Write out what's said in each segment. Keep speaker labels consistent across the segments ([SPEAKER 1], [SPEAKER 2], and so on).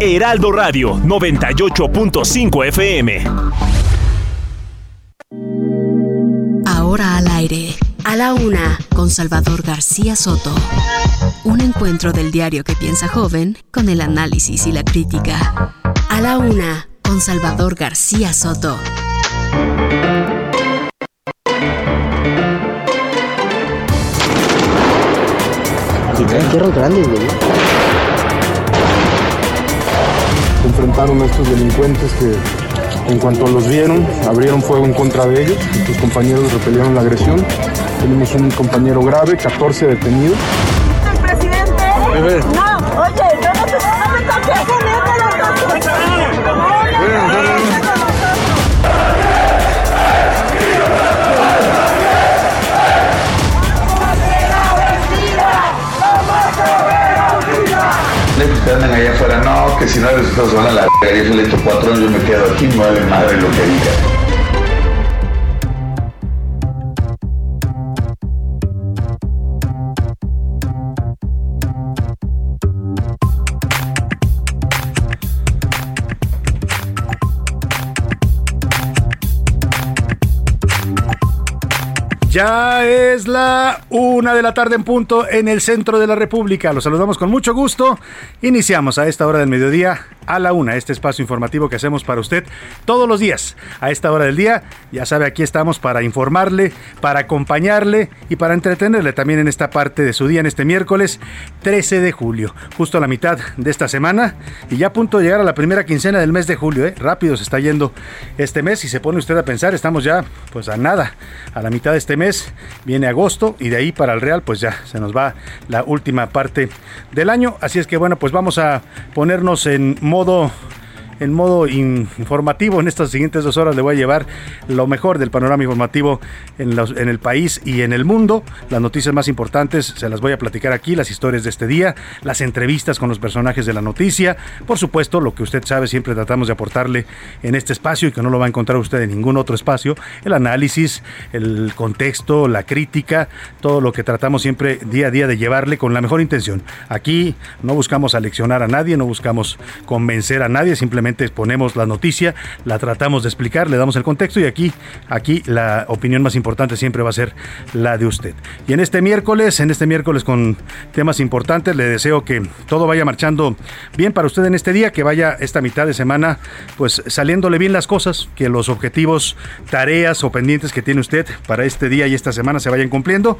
[SPEAKER 1] Heraldo Radio 98.5 FM.
[SPEAKER 2] Ahora al aire, a la una, con Salvador García Soto. Un encuentro del diario que piensa joven con el análisis y la crítica. A la una, con Salvador García Soto.
[SPEAKER 3] Tierras grandes, güey.
[SPEAKER 4] Enfrentaron a estos delincuentes que en cuanto los vieron, abrieron fuego en contra de ellos. Sus compañeros repelieron la agresión. Tenemos un compañero grave, 14 detenidos.
[SPEAKER 5] ¿El presidente? No, oye, yo no te no me toques poniendo los
[SPEAKER 6] allá afuera, no, que si no resultados se van a la verga, yo soy hecho cuatro años, yo me quedo aquí, no vale madre lo que diga.
[SPEAKER 7] Ya es la una de la tarde en punto en el centro de la República. Los saludamos con mucho gusto. Iniciamos a esta hora del mediodía a la una, este espacio informativo que hacemos para usted todos los días. A esta hora del día, ya sabe, aquí estamos para informarle, para acompañarle y para entretenerle también en esta parte de su día, en este miércoles 13 de julio, justo a la mitad de esta semana y ya a punto de llegar a la primera quincena del mes de julio. ¿eh? Rápido se está yendo este mes y se pone usted a pensar, estamos ya pues a nada, a la mitad de este mes, viene agosto y de ahí para el Real pues ya se nos va la última parte del año. Así es que bueno, pues vamos a ponernos en modo modo en modo informativo en estas siguientes dos horas le voy a llevar lo mejor del panorama informativo en, el país y en el mundo. Las noticias más importantes se las voy a platicar aquí, las historias de este día, las entrevistas con los personajes de la noticia. Por supuesto, lo que usted sabe, siempre tratamos de aportarle en este espacio y que no lo va a encontrar usted en ningún otro espacio. El análisis, el contexto, la crítica, todo lo que tratamos siempre día a día de llevarle con la mejor intención. Aquí no buscamos aleccionar a nadie, no buscamos convencer a nadie, simplemente exponemos la noticia, la tratamos de explicar, le damos el contexto y aquí, aquí la opinión más importante siempre va a ser la de usted. Y en este miércoles, en este miércoles con temas importantes, le deseo que todo vaya marchando bien para usted en este día, que vaya esta mitad de semana pues saliéndole bien las cosas, que los objetivos, tareas o pendientes que tiene usted para este día y esta semana se vayan cumpliendo.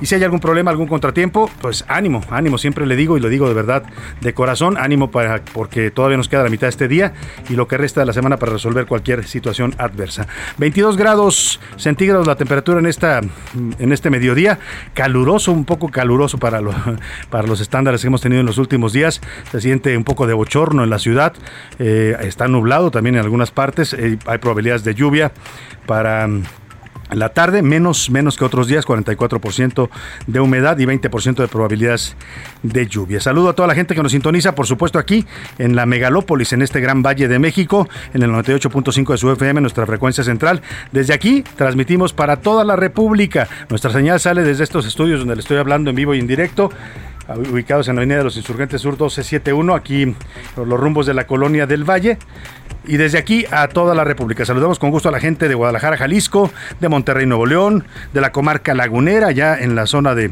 [SPEAKER 7] Y si hay algún problema, algún contratiempo, pues ánimo, ánimo, siempre le digo y lo digo de verdad, de corazón, ánimo para, porque todavía nos queda la mitad de este día y lo que resta de la semana para resolver cualquier situación adversa. 22 grados centígrados la temperatura en, esta, en este mediodía, caluroso, un poco caluroso para, para los estándares que hemos tenido en los últimos días, se siente un poco de bochorno en la ciudad, eh, está nublado también en algunas partes, eh, hay probabilidades de lluvia para la tarde, menos, menos que otros días, 44% de humedad y 20% de probabilidades de lluvia. Saludo a toda la gente que nos sintoniza, por supuesto, aquí en la megalópolis, en este gran valle de México, en el 98.5 de su FM, nuestra frecuencia central. Desde aquí transmitimos para toda la República. Nuestra señal sale desde estos estudios donde le estoy hablando en vivo y en directo ubicados en la Avenida de los Insurgentes Sur 1271, aquí por los rumbos de la colonia del Valle y desde aquí a toda la República. Saludamos con gusto a la gente de Guadalajara, Jalisco, de Monterrey, Nuevo León, de la comarca lagunera, ya en la zona de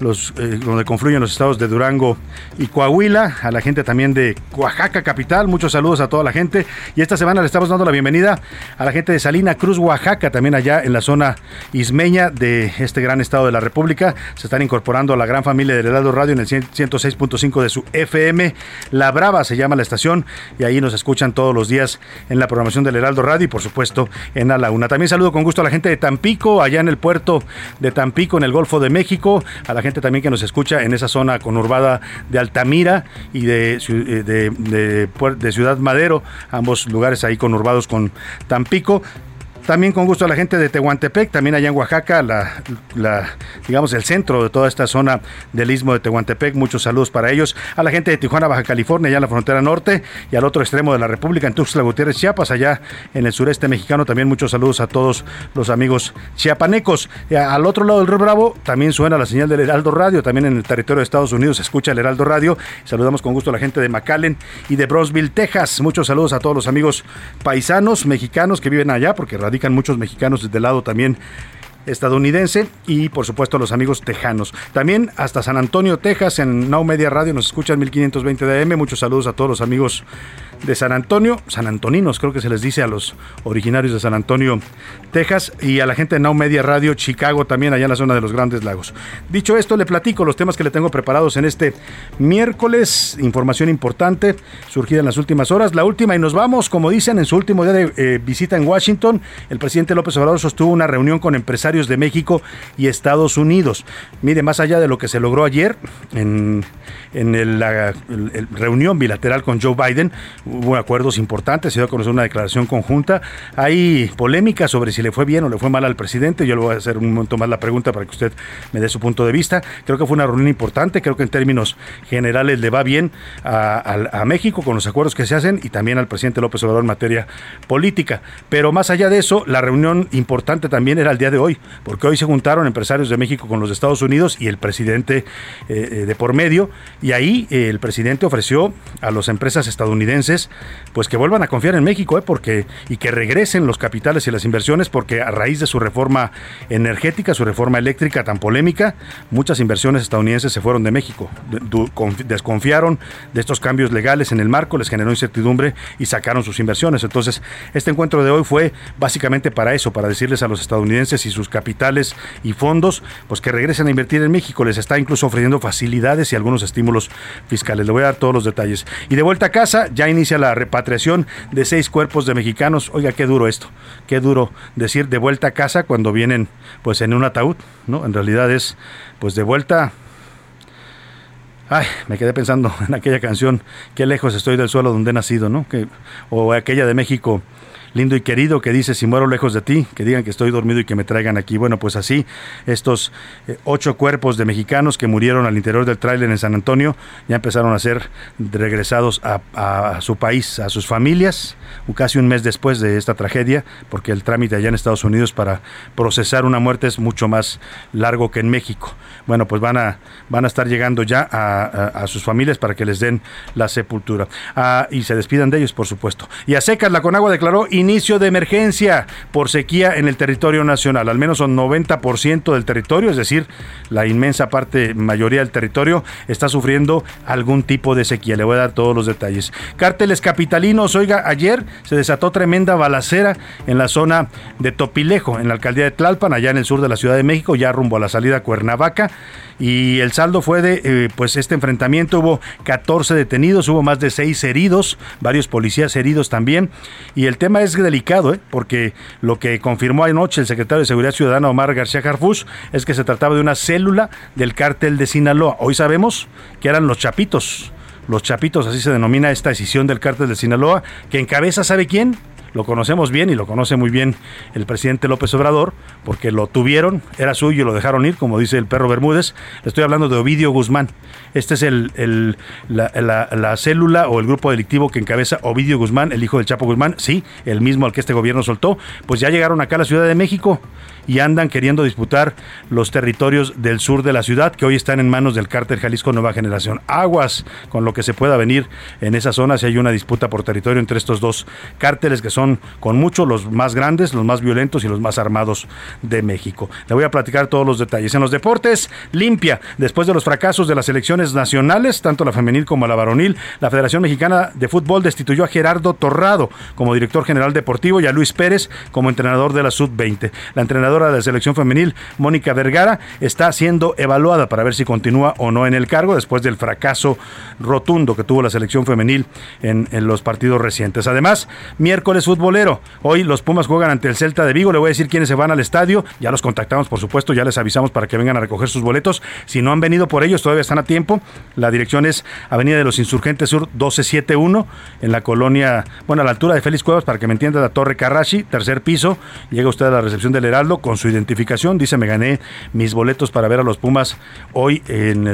[SPEAKER 7] los eh, donde confluyen los estados de Durango y Coahuila, a la gente también de Oaxaca capital. Muchos saludos a toda la gente y esta semana le estamos dando la bienvenida a la gente de Salina Cruz, Oaxaca, también allá en la zona ismeña de este gran estado de la República. Se están incorporando a la gran familia de Heraldo Radio en el 106.5 de su FM. La Brava se llama la estación y ahí nos escuchan todos los días en la programación del Heraldo Radio y por supuesto en A la Una. También saludo con gusto a la gente de Tampico, allá en el puerto de Tampico, en el Golfo de México, a la gente también que nos escucha en esa zona conurbada de Altamira y de, eh, de, de Ciudad Madero, ambos lugares ahí conurbados con Tampico. También con gusto a la gente de Tehuantepec, también allá en Oaxaca, la, digamos el centro de toda esta zona del istmo de Tehuantepec. Muchos saludos para ellos. A la gente de Tijuana, Baja California, allá en la frontera norte, y al otro extremo de la República, en Tuxtla Gutiérrez, Chiapas, allá en el sureste mexicano. También muchos saludos a todos los amigos chiapanecos. Al otro lado del Río Bravo también suena la señal del Heraldo Radio, también en el territorio de Estados Unidos se escucha el Heraldo Radio. Saludamos con gusto a la gente de McAllen y de Brosville, Texas. Muchos saludos a todos los amigos paisanos mexicanos que viven allá, porque muchos mexicanos desde el lado también estadounidense y por supuesto los amigos tejanos. También hasta San Antonio, Texas, en Now Media Radio nos escuchan 1520 de. Muchos saludos a todos los amigos de San Antonio, San Antoninos, creo que se les dice a los originarios de San Antonio, Texas, y a la gente de Now Media Radio Chicago, también allá en la zona de los Grandes Lagos. Dicho esto, le platico los temas que le tengo preparados en este miércoles. Información importante surgida en las últimas horas. La última, y nos vamos, como dicen, en su último día de eh, visita en Washington, el presidente López Obrador sostuvo una reunión con empresarios de México y Estados Unidos. Mire, más allá de lo que se logró ayer en, en la reunión bilateral con Joe Biden, hubo acuerdos importantes, se dio a conocer una declaración conjunta. Hay polémica sobre si le fue bien o le fue mal al presidente. Yo le voy a hacer un momento más la pregunta para que usted me dé su punto de vista. Creo que fue una reunión importante, creo que en términos generales le va bien a, México con los acuerdos que se hacen y también al presidente López Obrador en materia política. Pero más allá de eso, la reunión importante también era el día de hoy, porque hoy se juntaron empresarios de México con los Estados Unidos y el presidente eh, eh, de por medio, y ahí eh, el presidente ofreció a las empresas estadounidenses pues que vuelvan a confiar en México, ¿eh? porque y que regresen los capitales y las inversiones, porque a raíz de su reforma energética, su reforma eléctrica tan polémica, muchas inversiones estadounidenses se fueron de México, desconfiaron de estos cambios legales en el marco, les generó incertidumbre y sacaron sus inversiones. Entonces, este encuentro de hoy fue básicamente para eso, para decirles a los estadounidenses y sus capitales y fondos, pues que regresen a invertir en México. Les está incluso ofreciendo facilidades y algunos estímulos fiscales. Le voy a dar todos los detalles. Y de vuelta a casa, ya inicia la repatriación de seis cuerpos de mexicanos. Oiga, qué duro esto, qué duro decir de vuelta a casa cuando vienen pues en un ataúd, ¿no? En realidad es pues de vuelta Ay, me quedé pensando en aquella canción, qué lejos estoy del suelo donde he nacido, ¿no? Que, o aquella de México, lindo y querido que dice, si muero lejos de ti, que digan que estoy dormido y que me traigan aquí. Bueno, pues así, estos eh, ocho cuerpos de mexicanos que murieron al interior del tráiler en San Antonio ya empezaron a ser regresados a, su país, a sus familias, casi un mes después de esta tragedia, porque el trámite allá en Estados Unidos para procesar una muerte es mucho más largo que en México. Bueno, pues van a, van a estar llegando ya a, sus familias para que les den la sepultura. Ah, y se despidan de ellos, por supuesto. Y a secas, la Conagua declaró inicio de emergencia por sequía en el territorio nacional. Al menos son 90% del territorio, es decir, la inmensa parte, mayoría del territorio, está sufriendo algún tipo de sequía. Le voy a dar todos los detalles. Cárteles capitalinos, oiga, ayer se desató tremenda balacera en la zona de Topilejo, en la alcaldía de Tlalpan, allá en el sur de la Ciudad de México, ya rumbo a la salida a Cuernavaca y el saldo fue de eh, pues este enfrentamiento hubo 14 detenidos, hubo más de 6 heridos, varios policías heridos también y el tema es delicado, ¿eh? porque lo que confirmó anoche el secretario de Seguridad Ciudadana Omar García Harfus es que se trataba de una célula del cártel de Sinaloa. Hoy sabemos que eran los Chapitos. Los Chapitos, así se denomina esta decisión del cártel de Sinaloa, que encabeza, ¿sabe quién? Lo conocemos bien y lo conoce muy bien el presidente López Obrador, porque lo tuvieron, era suyo y lo dejaron ir, como dice el perro Bermúdez. Estoy hablando de Ovidio Guzmán. Este es el, la, célula o el grupo delictivo que encabeza Ovidio Guzmán, el hijo del Chapo Guzmán, sí, el mismo al que este gobierno soltó. Pues ya llegaron acá a la Ciudad de México y andan queriendo disputar los territorios del sur de la ciudad que hoy están en manos del cártel Jalisco Nueva Generación. Aguas con lo que se pueda venir en esa zona si hay una disputa por territorio entre estos dos cárteles que son con mucho los más grandes, los más violentos y los más armados de México. Le voy a platicar todos los detalles. En los deportes, limpia. Después de los fracasos de las elecciones nacionales, tanto la femenil como la varonil, la Federación Mexicana de Fútbol destituyó a Gerardo Torrado como director general deportivo y a Luis Pérez como entrenador de la Sub-20. La entrenadora de la selección femenil, Mónica Vergara, está siendo evaluada para ver si continúa o no en el cargo después del fracaso rotundo que tuvo la selección femenil en, en los partidos recientes. Además, miércoles futbolero. Hoy los Pumas juegan ante el Celta de Vigo. Le voy a decir quiénes se van al estadio. Ya los contactamos, por supuesto, ya les avisamos para que vengan a recoger sus boletos. Si no han venido por ellos, todavía están a tiempo. La dirección es Avenida de los Insurgentes Sur 1271, en la colonia, bueno, a la altura de Félix Cuevas, para que me entienda, la Torre Carrashi, tercer piso. Llega usted a la recepción del Heraldo con su identificación. Dice, me gané mis boletos para ver a los Pumas hoy en,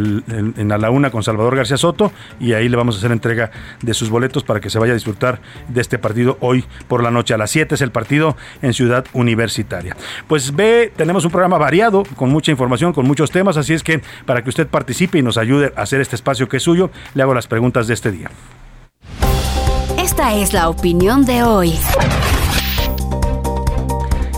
[SPEAKER 7] en a la una con Salvador García Soto. Y ahí le vamos a hacer entrega de sus boletos para que se vaya a disfrutar de este partido hoy por la noche. A las 7 es el partido en Ciudad Universitaria. Pues ve, tenemos un programa variado, con mucha información, con muchos temas, así es que para que usted participe y nos ayude a hacer este espacio que es suyo, le hago las preguntas de este día.
[SPEAKER 2] Esta es la opinión de hoy.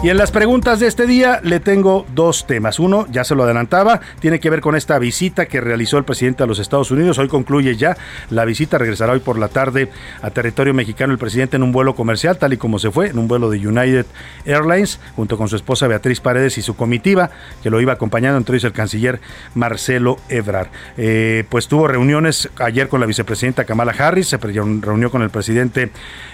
[SPEAKER 7] Y en las preguntas de este día le tengo dos temas. Uno, ya se lo adelantaba, tiene que ver con esta visita que realizó el presidente a los Estados Unidos. Hoy concluye ya la visita, regresará hoy por la tarde a territorio mexicano el presidente en un vuelo comercial, tal y como se fue, en un vuelo de United Airlines, junto con su esposa Beatriz Paredes y su comitiva, que lo iba acompañando, ellos el canciller Marcelo Ebrard. Eh, pues tuvo reuniones ayer con la vicepresidenta Kamala Harris, se reunió con el presidente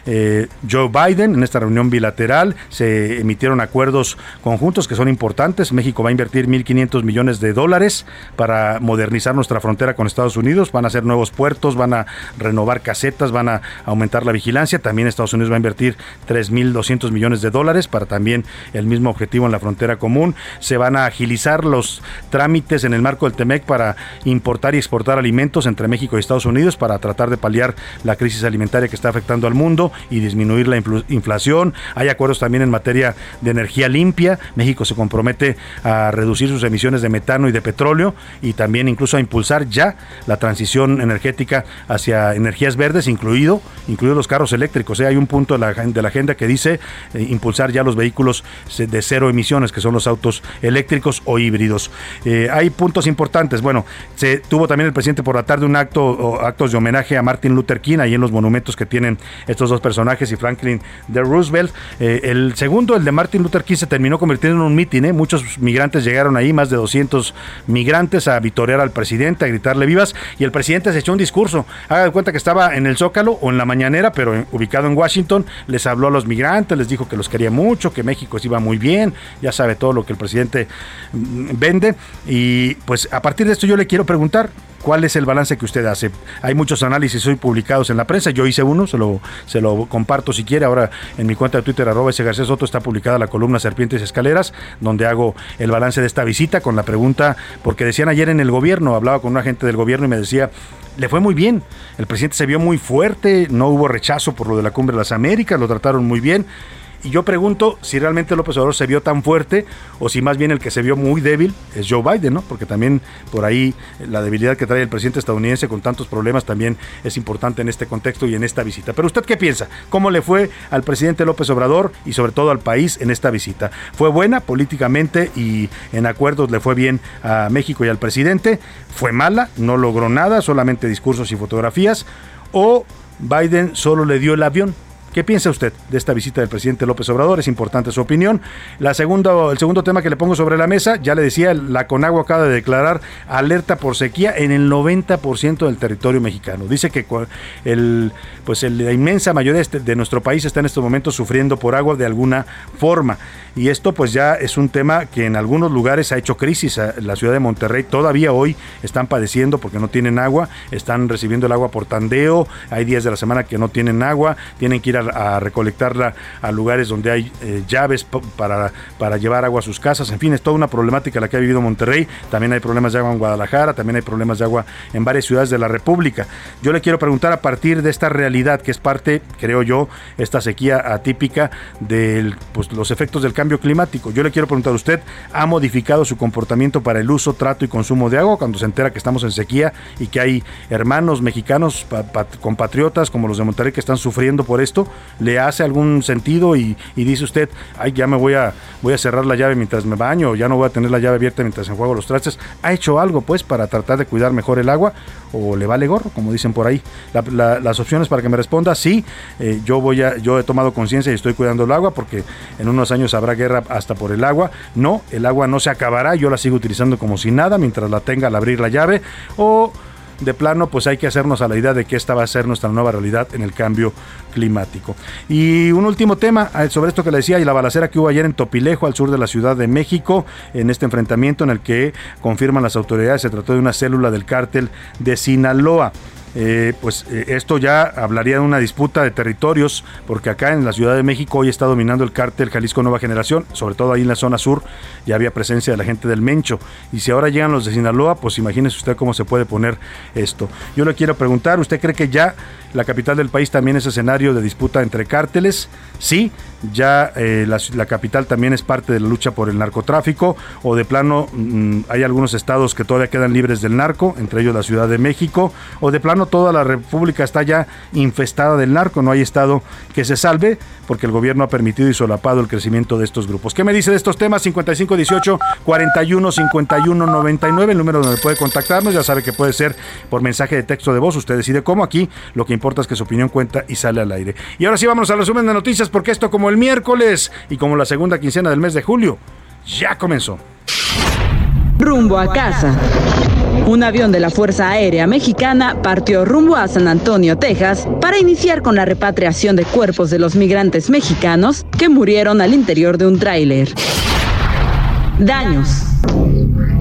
[SPEAKER 7] eh, Joe Biden en esta reunión bilateral, se emitieron acuerdos conjuntos que son importantes. México va a invertir 1.500 millones de dólares para modernizar nuestra frontera con Estados Unidos. Van a hacer nuevos puertos, van a renovar casetas, van a aumentar la vigilancia. También Estados Unidos va a invertir 3.200 millones de dólares para también el mismo objetivo en la frontera común. Se van a agilizar los trámites en el marco del TEMEC para importar y exportar alimentos entre México y Estados Unidos para tratar de paliar la crisis alimentaria que está afectando al mundo y disminuir la inflación. Hay acuerdos también en materia de energía limpia. México se compromete a reducir sus emisiones de metano y de petróleo y también incluso a impulsar ya la transición energética hacia energías verdes, incluido, incluido los carros eléctricos. ¿eh? Hay un punto de la, de la agenda que dice eh, impulsar ya los vehículos de cero emisiones, que son los autos eléctricos o híbridos. Eh, hay puntos importantes. Bueno, se tuvo también el presidente por la tarde un acto, o actos de homenaje a Martin Luther King, ahí en los monumentos que tienen estos dos personajes y Franklin de Roosevelt. el segundo, el de Martin Luther King se terminó convirtiendo en un mitin. ¿eh? Muchos migrantes llegaron ahí, más de 200 migrantes, a vitorear al presidente, a gritarle vivas. Y el presidente se echó un discurso. Haga de cuenta que estaba en el Zócalo o en la mañanera, pero ubicado en Washington. Les habló a los migrantes, les dijo que los quería mucho, que México se iba muy bien. Ya sabe todo lo que el presidente mm, vende. Y pues a partir de esto yo le quiero preguntar, ¿Cuál es el balance que usted hace? Hay muchos análisis hoy publicados en la prensa. Yo hice uno, se lo, se lo comparto si quiere. Ahora en mi cuenta de Twitter, arroba ese García Soto, está publicada la columna Serpientes y Escaleras, donde hago el balance de esta visita con la pregunta, porque decían ayer en el gobierno, hablaba con un agente del gobierno y me decía, le fue muy bien. El presidente se vio muy fuerte, no hubo rechazo por lo de la Cumbre de las Américas, lo trataron muy bien. Y yo pregunto si realmente López Obrador se vio tan fuerte o si más bien el que se vio muy débil es Joe Biden, ¿no? Porque también por ahí la debilidad que trae el presidente estadounidense con tantos problemas también es importante en este contexto y en esta visita. Pero usted qué piensa? ¿Cómo le fue al presidente López Obrador y sobre todo al país en esta visita? ¿Fue buena políticamente y en acuerdos le fue bien a México y al presidente? ¿Fue mala? ¿No logró nada? ¿Solamente discursos y fotografías? ¿O Biden solo le dio el avión? ¿Qué piensa usted de esta visita del presidente López Obrador? Es importante su opinión. La segunda, el segundo tema que le pongo sobre la mesa, ya le decía, la Conagua acaba de declarar alerta por sequía en el 90% del territorio mexicano. Dice que el, pues la inmensa mayoría de nuestro país está en estos momentos sufriendo por agua de alguna forma. Y esto pues ya es un tema que en algunos lugares ha hecho crisis. La ciudad de Monterrey todavía hoy están padeciendo porque no tienen agua, están recibiendo el agua por tandeo, hay días de la semana que no tienen agua, tienen que ir a a, recolectarla a lugares donde hay eh, llaves para, para llevar agua a sus casas. En fin, es toda una problemática la que ha vivido Monterrey. También hay problemas de agua en Guadalajara, también hay problemas de agua en varias ciudades de la República. Yo le quiero preguntar a partir de esta realidad que es parte, creo yo, esta sequía atípica de pues, los efectos del cambio climático. Yo le quiero preguntar a usted, ¿ha modificado su comportamiento para el uso, trato y consumo de agua cuando se entera que estamos en sequía y que hay hermanos mexicanos, compatriotas como los de Monterrey que están sufriendo por esto? Le hace algún sentido y, dice usted, ay, ya me voy a, voy a cerrar la llave mientras me baño, ya no voy a tener la llave abierta mientras enjuago los trastes. ¿Ha hecho algo pues para tratar de cuidar mejor el agua o le vale gorro, como dicen por ahí? las opciones para que me responda, sí, eh, yo voy a, yo he tomado conciencia y estoy cuidando el agua porque en unos años habrá guerra hasta por el agua. No, el agua no se acabará, yo la sigo utilizando como si nada mientras la tenga al abrir la llave o de plano, pues hay que hacernos a la idea de que esta va a ser nuestra nueva realidad en el cambio climático. Y un último tema eh, sobre esto que le decía y la balacera que hubo ayer en Topilejo, al sur de la Ciudad de México, en este enfrentamiento en el que confirman las autoridades se trató de una célula del cártel de Sinaloa. Eh, pues eh, esto ya hablaría de una disputa de territorios, porque acá en la Ciudad de México hoy está dominando el cártel Jalisco Nueva Generación, sobre todo ahí en la zona sur ya había presencia de la gente del Mencho, y si ahora llegan los de Sinaloa, pues imagínese usted cómo se puede poner esto. Yo le quiero preguntar, ¿usted cree que ya la capital del país también es escenario de disputa entre cárteles? Sí, ya eh, la, capital también es parte de la lucha por el narcotráfico, o de plano mm, hay algunos estados que todavía quedan libres del narco, entre ellos la Ciudad de México, o de plano toda la República está ya infestada del narco, no hay estado que se salve porque el gobierno ha permitido y solapado el crecimiento de estos grupos. ¿Qué me dice de estos temas? 5518 41 51 99, el número donde puede contactarnos, ya sabe que puede ser por mensaje de texto de voz, usted decide cómo aquí, lo que importa es que su opinión cuenta y sale al aire. Y ahora sí vamos al resumen de noticias porque esto como el miércoles y como la segunda quincena del mes de julio ya comenzó.
[SPEAKER 8] Rumbo a casa. Un avión de la Fuerza Aérea Mexicana partió rumbo a San Antonio, Texas, para iniciar con la repatriación de cuerpos de los migrantes mexicanos que murieron al interior de un tráiler. Daños.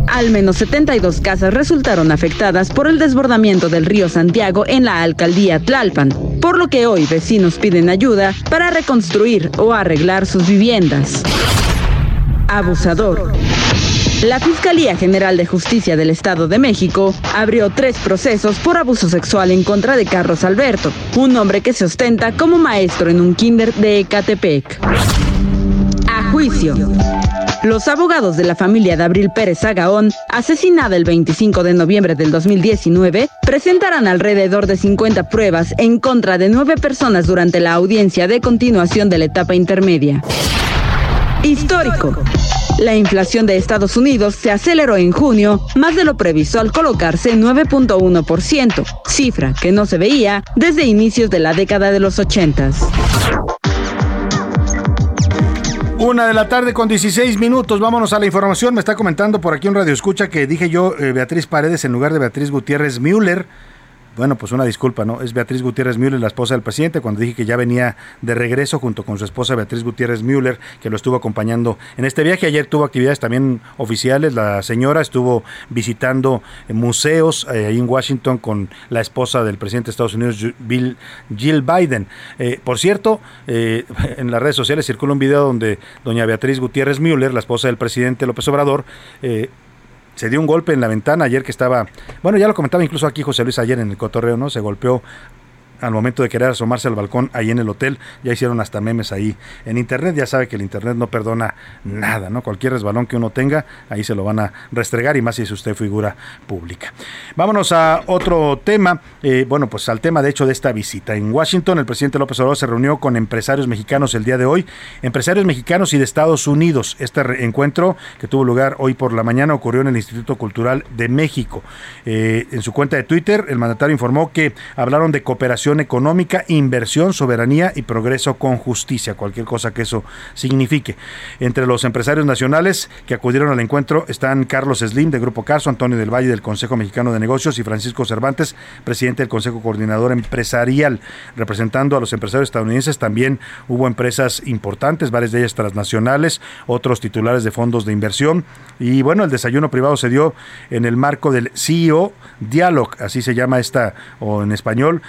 [SPEAKER 8] Al menos 72 casas resultaron afectadas por el desbordamiento del río Santiago en la alcaldía Tlalpan, por lo que hoy vecinos piden ayuda para reconstruir o arreglar sus viviendas. Abusador. La Fiscalía General de Justicia del Estado de México abrió tres procesos por abuso sexual en contra de Carlos Alberto, un hombre que se ostenta como maestro en un kinder de Ecatepec. A juicio. Los abogados de la familia de Abril Pérez Agaón, asesinada el 25 de noviembre del 2019, presentarán alrededor de 50 pruebas en contra de nueve personas durante la audiencia de continuación de la etapa intermedia. Histórico. La inflación de Estados Unidos se aceleró en junio, más de lo previsto al colocarse en 9.1%, cifra que no se veía desde inicios de la década de los 80.
[SPEAKER 7] Una de la tarde con 16 minutos. Vámonos a la información. Me está comentando por aquí un radio escucha que dije yo eh, Beatriz Paredes en lugar de Beatriz Gutiérrez Müller. Bueno, pues una disculpa, ¿no? Es Beatriz Gutiérrez Müller, la esposa del presidente, cuando dije que ya venía de regreso junto con su esposa Beatriz Gutiérrez Müller, que lo estuvo acompañando en este viaje. Ayer tuvo actividades también oficiales. La señora estuvo visitando museos eh, ahí en Washington con la esposa del presidente de Estados Unidos, Bill, Jill Biden. Eh, por cierto, eh, en las redes sociales circula un video donde doña Beatriz Gutiérrez Müller, la esposa del presidente López Obrador, se dio un golpe en la ventana ayer que estaba, bueno, ya lo comentaba incluso aquí José Luis ayer en el cotorreo, ¿no? Se golpeó al momento de querer asomarse al balcón ahí en el hotel, ya hicieron hasta memes ahí en internet, ya sabe que el internet no perdona nada, ¿no? Cualquier resbalón que uno tenga, ahí se lo van a restregar y más si es usted figura pública. Vámonos a otro tema, eh, bueno, pues al tema de hecho de esta visita. En Washington, el presidente López Obrador se reunió con empresarios mexicanos el día de hoy, empresarios mexicanos y de Estados Unidos. Este encuentro que tuvo lugar hoy por la mañana ocurrió en el Instituto Cultural de México. Eh, en su cuenta de Twitter, el mandatario informó que hablaron de cooperación económica, inversión, soberanía y progreso con justicia, cualquier cosa que eso signifique. Entre los empresarios nacionales que acudieron al encuentro están Carlos Slim de Grupo Carso, Antonio del Valle del Consejo Mexicano de Negocios y Francisco Cervantes, presidente del Consejo Coordinador Empresarial. Representando a los empresarios estadounidenses también hubo empresas importantes, varias de ellas transnacionales, otros titulares de fondos de inversión. Y bueno, el desayuno privado se dio en el marco del CEO Dialogue, así se llama esta, o en español,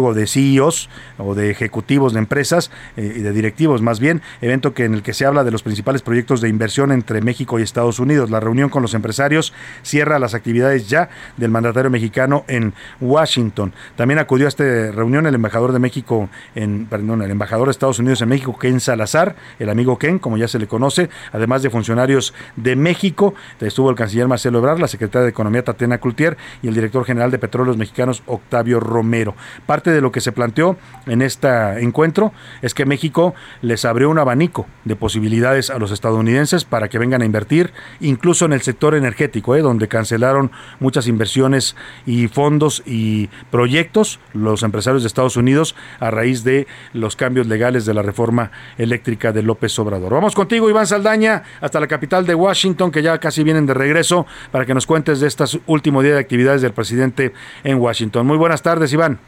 [SPEAKER 7] De CEOs o de ejecutivos de empresas eh, y de directivos más bien, evento que en el que se habla de los principales proyectos de inversión entre México y Estados Unidos. La reunión con los empresarios cierra las actividades ya del mandatario mexicano en Washington. También acudió a esta reunión el embajador de México en perdón, el embajador de Estados Unidos en México Ken Salazar, el amigo Ken, como ya se le conoce, además de funcionarios de México, estuvo el canciller Marcelo Ebrard, la secretaria de Economía Tatiana Cloutier y el director general de Petróleos Mexicanos Octavio Romero. Parte de lo que se planteó en este encuentro es que México les abrió un abanico de posibilidades a los estadounidenses para que vengan a invertir, incluso en el sector energético, ¿eh? donde cancelaron muchas inversiones y fondos y proyectos los empresarios de Estados Unidos a raíz de los cambios legales de la reforma eléctrica de López Obrador. Vamos contigo, Iván Saldaña, hasta la capital de Washington, que ya casi vienen de regreso, para que nos cuentes de este último día de actividades del presidente en Washington. Muy buenas tardes, Iván.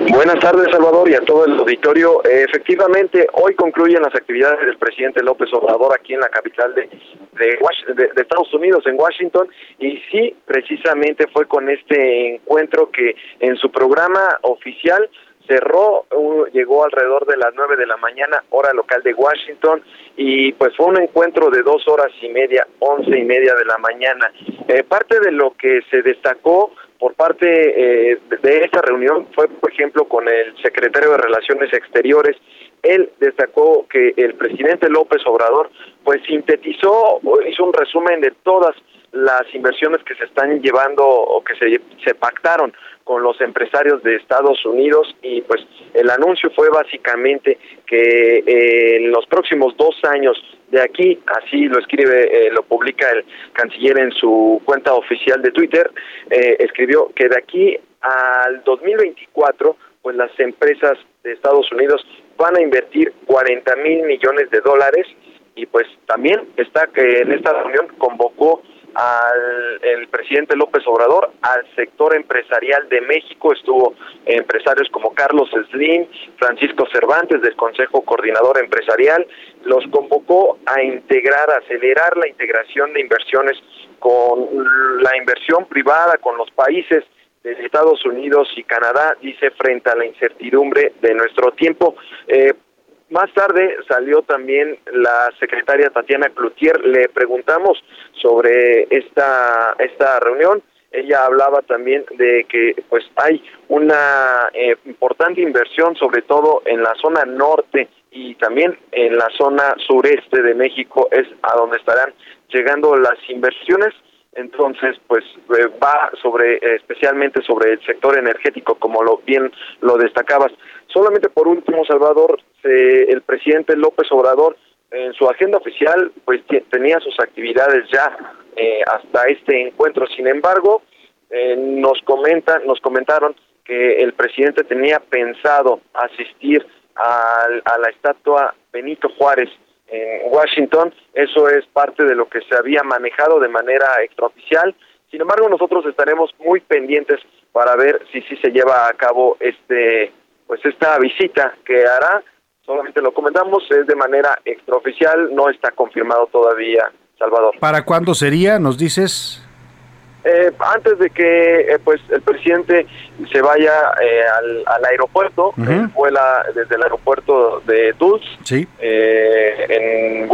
[SPEAKER 9] Buenas tardes, Salvador, y a todo el auditorio. efectivamente, hoy concluyen las actividades del presidente López Obrador aquí en la capital de, de, Estados Unidos, en Washington, y sí, precisamente fue con este encuentro que en su programa oficial cerró, llegó alrededor de las nueve de la mañana, hora local de Washington, y pues fue un encuentro de dos horas y media, once y media de la mañana. Eh, parte de lo que se destacó por parte eh, de esta reunión fue, por ejemplo, con el secretario de Relaciones Exteriores. Él destacó que el presidente López Obrador, pues sintetizó, hizo un resumen de todas las inversiones que se están llevando o que se, se pactaron con los empresarios de Estados Unidos y pues el anuncio fue básicamente que eh, en los próximos dos años de aquí, así lo escribe, eh, lo publica el canciller en su cuenta oficial de Twitter, eh, escribió que de aquí al 2024 pues las empresas de Estados Unidos van a invertir 40 mil millones de dólares y pues también está que en esta reunión convocó al el presidente López Obrador, al sector empresarial de México, estuvo empresarios como Carlos Slim, Francisco Cervantes del Consejo Coordinador Empresarial, los convocó a integrar, acelerar la integración de inversiones con la inversión privada, con los países de Estados Unidos y Canadá, dice, frente a la incertidumbre de nuestro tiempo. Eh, más tarde salió también la secretaria Tatiana Cloutier, le preguntamos sobre esta, esta reunión. Ella hablaba también de que pues hay una eh, importante inversión, sobre todo en la zona norte y también en la zona sureste de México, es a donde estarán llegando las inversiones entonces pues eh, va sobre especialmente sobre el sector energético como lo bien lo destacabas solamente por último Salvador el presidente López Obrador en su agenda oficial pues tenía sus actividades ya eh, hasta este encuentro. Sin embargo, eh, nos comentan, nos comentaron que el presidente tenía pensado asistir a, a la estatua Benito Juárez en Washington. Eso es parte de lo que se había manejado de manera extraoficial. Sin embargo, nosotros estaremos muy pendientes para ver si sí se lleva a cabo este pues esta visita que hará solamente lo comentamos, es de manera extraoficial, no está confirmado todavía, Salvador.
[SPEAKER 7] ¿Para cuándo sería, nos dices?
[SPEAKER 9] Eh, antes de que eh, pues el presidente se vaya eh, al, aeropuerto, vuela desde el aeropuerto de Dulce
[SPEAKER 7] sí.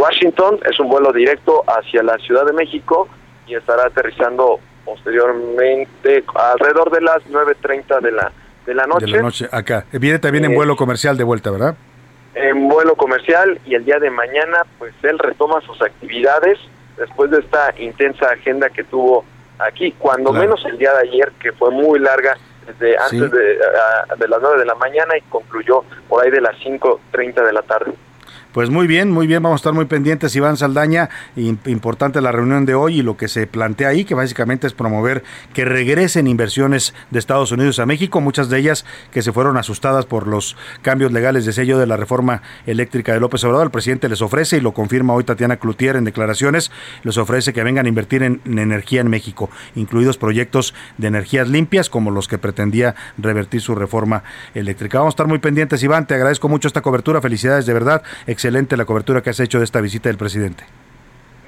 [SPEAKER 9] Washington, es un vuelo directo hacia la Ciudad de México y estará aterrizando posteriormente alrededor de las 9.30 de la, de la noche.
[SPEAKER 7] De la noche, acá. Viene también en vuelo comercial de vuelta, ¿verdad?
[SPEAKER 9] en vuelo comercial y el día de mañana pues él retoma sus actividades después de esta intensa agenda que tuvo aquí, cuando menos el día de ayer que fue muy larga desde antes de, de, las 9 de la mañana y concluyó por ahí de las 5.30 de la tarde.
[SPEAKER 7] Pues muy bien, muy bien, vamos a estar muy pendientes, Iván Saldaña. Importante la reunión de hoy y lo que se plantea ahí, que básicamente es promover que regresen inversiones de Estados Unidos a México, muchas de ellas que se fueron asustadas por los cambios legales de sello de la reforma eléctrica de López Obrador. El presidente les ofrece, y lo confirma hoy Tatiana Cloutier en declaraciones, les ofrece que vengan a invertir en, en energía en México, incluidos proyectos de energías limpias como los que pretendía revertir su reforma eléctrica. Vamos a estar muy pendientes, Iván, te agradezco mucho esta cobertura, felicidades de verdad excelente la cobertura que has hecho de esta visita del presidente.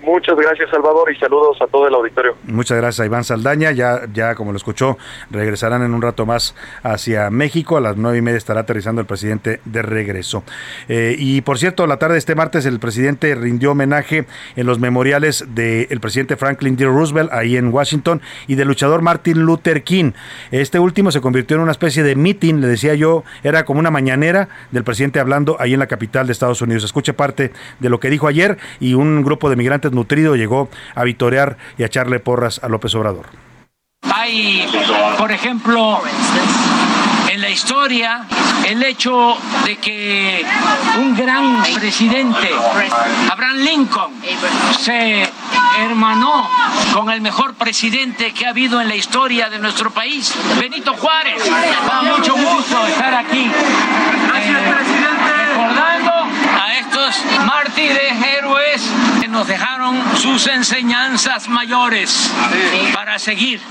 [SPEAKER 9] Muchas gracias, Salvador, y saludos a todo el auditorio.
[SPEAKER 7] Muchas gracias Iván Saldaña. Ya, ya como lo escuchó, regresarán en un rato más hacia México. A las nueve y media estará aterrizando el presidente de regreso. Eh, y por cierto, la tarde de este martes el presidente rindió homenaje en los memoriales del presidente Franklin D. Roosevelt ahí en Washington y del luchador Martin Luther King. Este último se convirtió en una especie de meeting, le decía yo, era como una mañanera del presidente hablando ahí en la capital de Estados Unidos. Escuche parte de lo que dijo ayer y un grupo de migrantes nutrido llegó a vitorear y a echarle porras a López Obrador.
[SPEAKER 10] Hay, por ejemplo, en la historia el hecho de que un gran presidente, Abraham Lincoln, se hermanó con el mejor presidente que ha habido en la historia de nuestro país, Benito Juárez. Da mucho gusto estar aquí. Eh, recordando a estos mártires héroes que nos dejaron sus enseñanzas mayores para seguir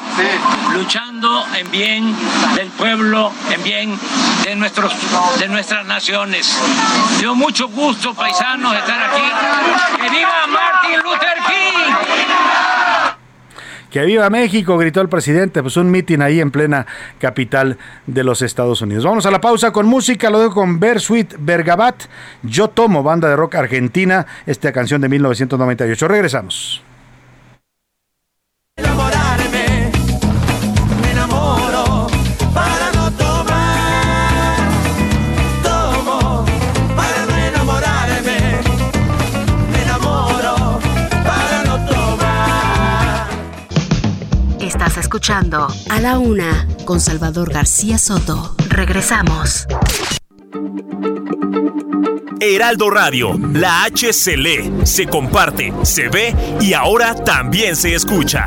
[SPEAKER 10] luchando en bien del pueblo, en bien de, nuestros, de nuestras naciones. Dio mucho gusto, paisanos, estar aquí. ¡Que viva Martin Luther King!
[SPEAKER 7] Que viva México, gritó el presidente, pues un mitin ahí en plena capital de los Estados Unidos. Vamos a la pausa con música, lo dejo con Bersuit Bergabat, Yo Tomo, banda de rock argentina, esta canción de 1998. Regresamos.
[SPEAKER 2] Escuchando A la Una con Salvador García Soto. Regresamos.
[SPEAKER 1] Heraldo Radio, la H se lee, se comparte, se ve y ahora también se escucha.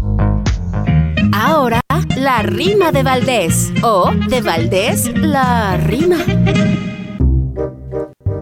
[SPEAKER 2] Ahora, la rima de Valdés. O de Valdés, la rima.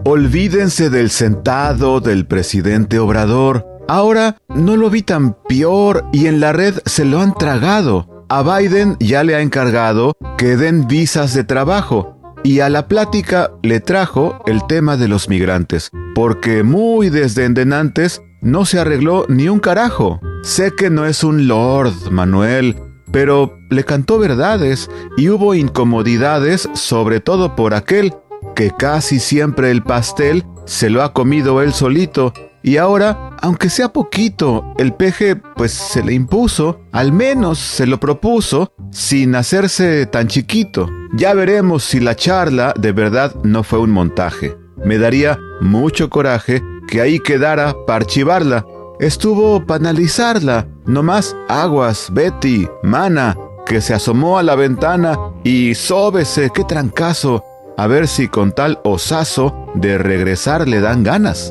[SPEAKER 11] Olvídense del sentado del presidente Obrador. Ahora no lo vi tan peor y en la red se lo han tragado. A Biden ya le ha encargado que den visas de trabajo y a la plática le trajo el tema de los migrantes, porque muy desde endenantes no se arregló ni un carajo. Sé que no es un lord, Manuel, pero le cantó verdades y hubo incomodidades, sobre todo por aquel que casi siempre el pastel se lo ha comido él solito y ahora, aunque sea poquito, el peje pues se le impuso, al menos se lo propuso, sin hacerse tan chiquito. Ya veremos si la charla de verdad no fue un montaje. Me daría mucho coraje que ahí quedara para archivarla. Estuvo para analizarla. No más aguas, Betty, mana, que se asomó a la ventana y sóbese, qué trancazo. A ver si con tal osazo de regresar le dan ganas.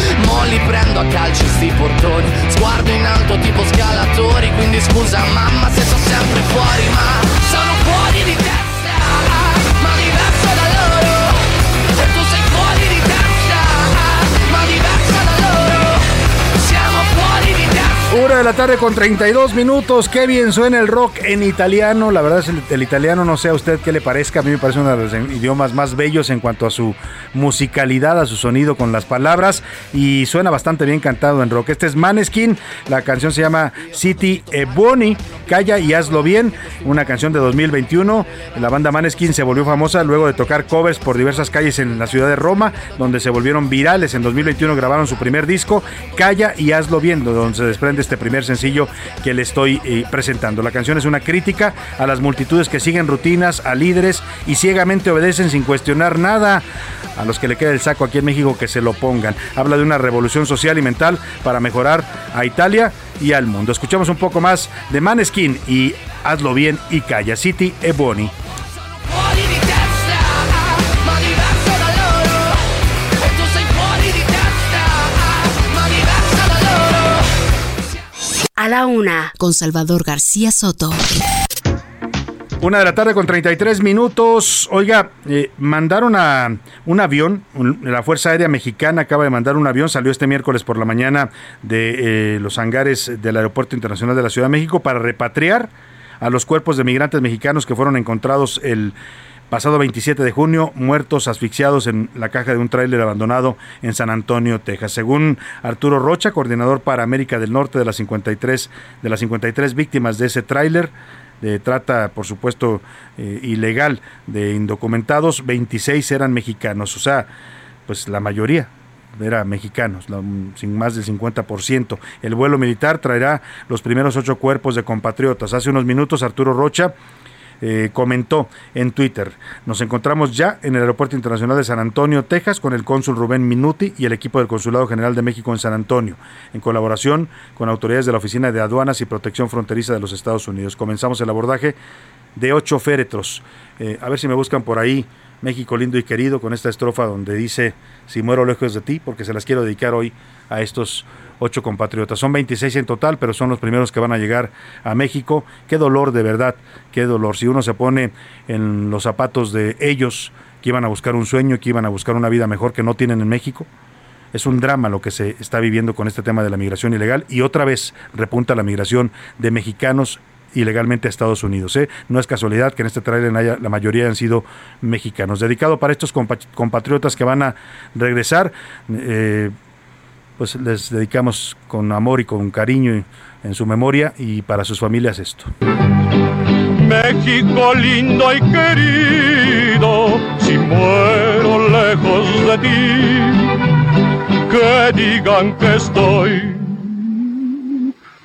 [SPEAKER 12] Mo prendo a calci sti portoni. Sguardo in alto tipo scalatori Quindi scusa mamma se sono sempre fuori Ma sono fuori di testa
[SPEAKER 7] Una de la tarde con 32 minutos. Qué bien suena el rock en italiano. La verdad es el, el italiano, no sé a usted qué le parezca. A mí me parece uno de los idiomas más bellos en cuanto a su musicalidad, a su sonido con las palabras. Y suena bastante bien cantado en rock. Este es Maneskin. La canción se llama City e Buoni. Calla y hazlo bien. Una canción de 2021. La banda Maneskin se volvió famosa luego de tocar covers por diversas calles en la ciudad de Roma, donde se volvieron virales. En 2021 grabaron su primer disco, Calla y hazlo bien, donde se desprende este primer sencillo que le estoy eh, presentando. La canción es una crítica a las multitudes que siguen rutinas, a líderes y ciegamente obedecen sin cuestionar nada. A los que le queda el saco aquí en México que se lo pongan. Habla de una revolución social y mental para mejorar a Italia y al mundo. Escuchamos un poco más de Maneskin y Hazlo bien y calla. City e
[SPEAKER 2] la una, con Salvador García Soto.
[SPEAKER 7] Una de la tarde con 33 minutos. Oiga, eh, mandaron a un avión, la Fuerza Aérea Mexicana acaba de mandar un avión, salió este miércoles por la mañana de eh, los hangares del Aeropuerto Internacional de la Ciudad de México para repatriar a los cuerpos de migrantes mexicanos que fueron encontrados el pasado 27 de junio, muertos asfixiados en la caja de un tráiler abandonado en San Antonio, Texas. Según Arturo Rocha, coordinador para América del Norte de las 53 de las 53 víctimas de ese tráiler, de trata, por supuesto, eh, ilegal de indocumentados, 26 eran mexicanos, o sea, pues la mayoría eran mexicanos, sin más del 50%. El vuelo militar traerá los primeros ocho cuerpos de compatriotas. Hace unos minutos Arturo Rocha eh, comentó en Twitter, nos encontramos ya en el Aeropuerto Internacional de San Antonio, Texas, con el cónsul Rubén Minuti y el equipo del Consulado General de México en San Antonio, en colaboración con autoridades de la Oficina de Aduanas y Protección Fronteriza de los Estados Unidos. Comenzamos el abordaje de ocho féretros. Eh, a ver si me buscan por ahí México lindo y querido con esta estrofa donde dice, si muero lejos de ti, porque se las quiero dedicar hoy a estos ocho compatriotas. Son 26 en total, pero son los primeros que van a llegar a México. Qué dolor, de verdad, qué dolor. Si uno se pone en los zapatos de ellos, que iban a buscar un sueño, que iban a buscar una vida mejor que no tienen en México, es un drama lo que se está viviendo con este tema de la migración ilegal y otra vez repunta la migración de mexicanos ilegalmente a Estados Unidos. ¿eh? No es casualidad que en este trailer haya, la mayoría han sido mexicanos. Dedicado para estos compatriotas que van a regresar, eh, pues les dedicamos con amor y con cariño en su memoria y para sus familias esto.
[SPEAKER 13] México lindo y querido, si muero lejos de ti, que digan que estoy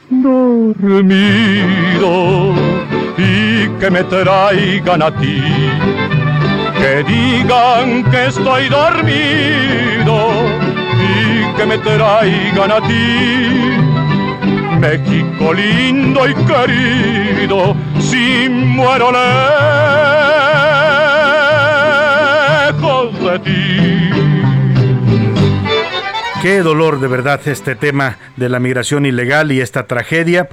[SPEAKER 13] dormido y que me traigan a ti, que digan que estoy dormido que me traigan a ti. México lindo y querido, si muero lejos de ti.
[SPEAKER 7] Qué dolor de verdad este tema de la migración ilegal y esta tragedia.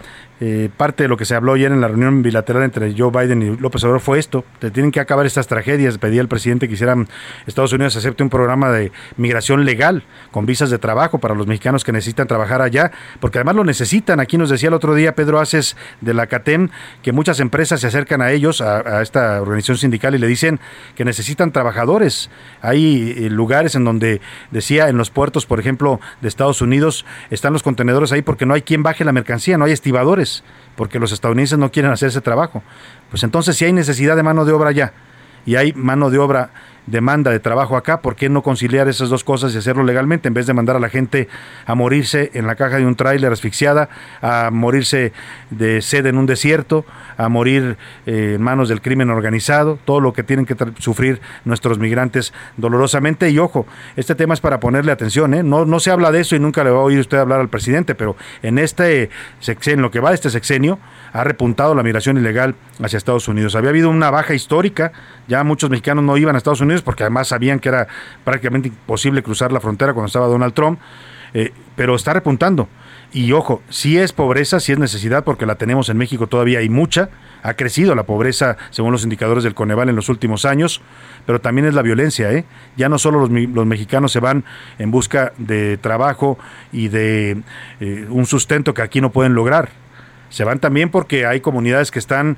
[SPEAKER 7] Eh, parte de lo que se habló ayer en la reunión bilateral entre Joe Biden y López Obrador fue esto, tienen que acabar estas tragedias, pedía el presidente que hicieran Estados Unidos acepte un programa de migración legal con visas de trabajo para los mexicanos que necesitan trabajar allá, porque además lo necesitan. Aquí nos decía el otro día Pedro Aces de la CATEM que muchas empresas se acercan a ellos, a, esta organización sindical y le dicen que necesitan trabajadores. Hay eh, lugares en donde decía en los puertos, por ejemplo, de Estados Unidos, están los contenedores ahí porque no hay quien baje la mercancía, no hay estibadores porque los estadounidenses no quieren hacer ese trabajo. Pues entonces si hay necesidad de mano de obra ya y hay mano de obra demanda de trabajo acá, ¿por qué no conciliar esas dos cosas y hacerlo legalmente en vez de mandar a la gente a morirse en la caja de un tráiler asfixiada, a morirse de sed en un desierto, a morir eh, en manos del crimen organizado, todo lo que tienen que sufrir nuestros migrantes dolorosamente? Y ojo, este tema es para ponerle atención, ¿eh? no, no se habla de eso y nunca le va a oír usted hablar al presidente, pero en este sexenio, en lo que va de este sexenio, ha repuntado la migración ilegal hacia Estados Unidos. Había habido una baja histórica, ya muchos mexicanos no iban a Estados Unidos, porque además sabían que era prácticamente imposible cruzar la frontera cuando estaba Donald Trump, eh, pero está repuntando. Y ojo, si es pobreza, si es necesidad, porque la tenemos en México todavía hay mucha, ha crecido la pobreza según los indicadores del Coneval en los últimos años, pero también es la violencia, ¿eh? Ya no solo los, mexicanos se van en busca de trabajo y de eh, un sustento que aquí no pueden lograr, se van también porque hay comunidades que están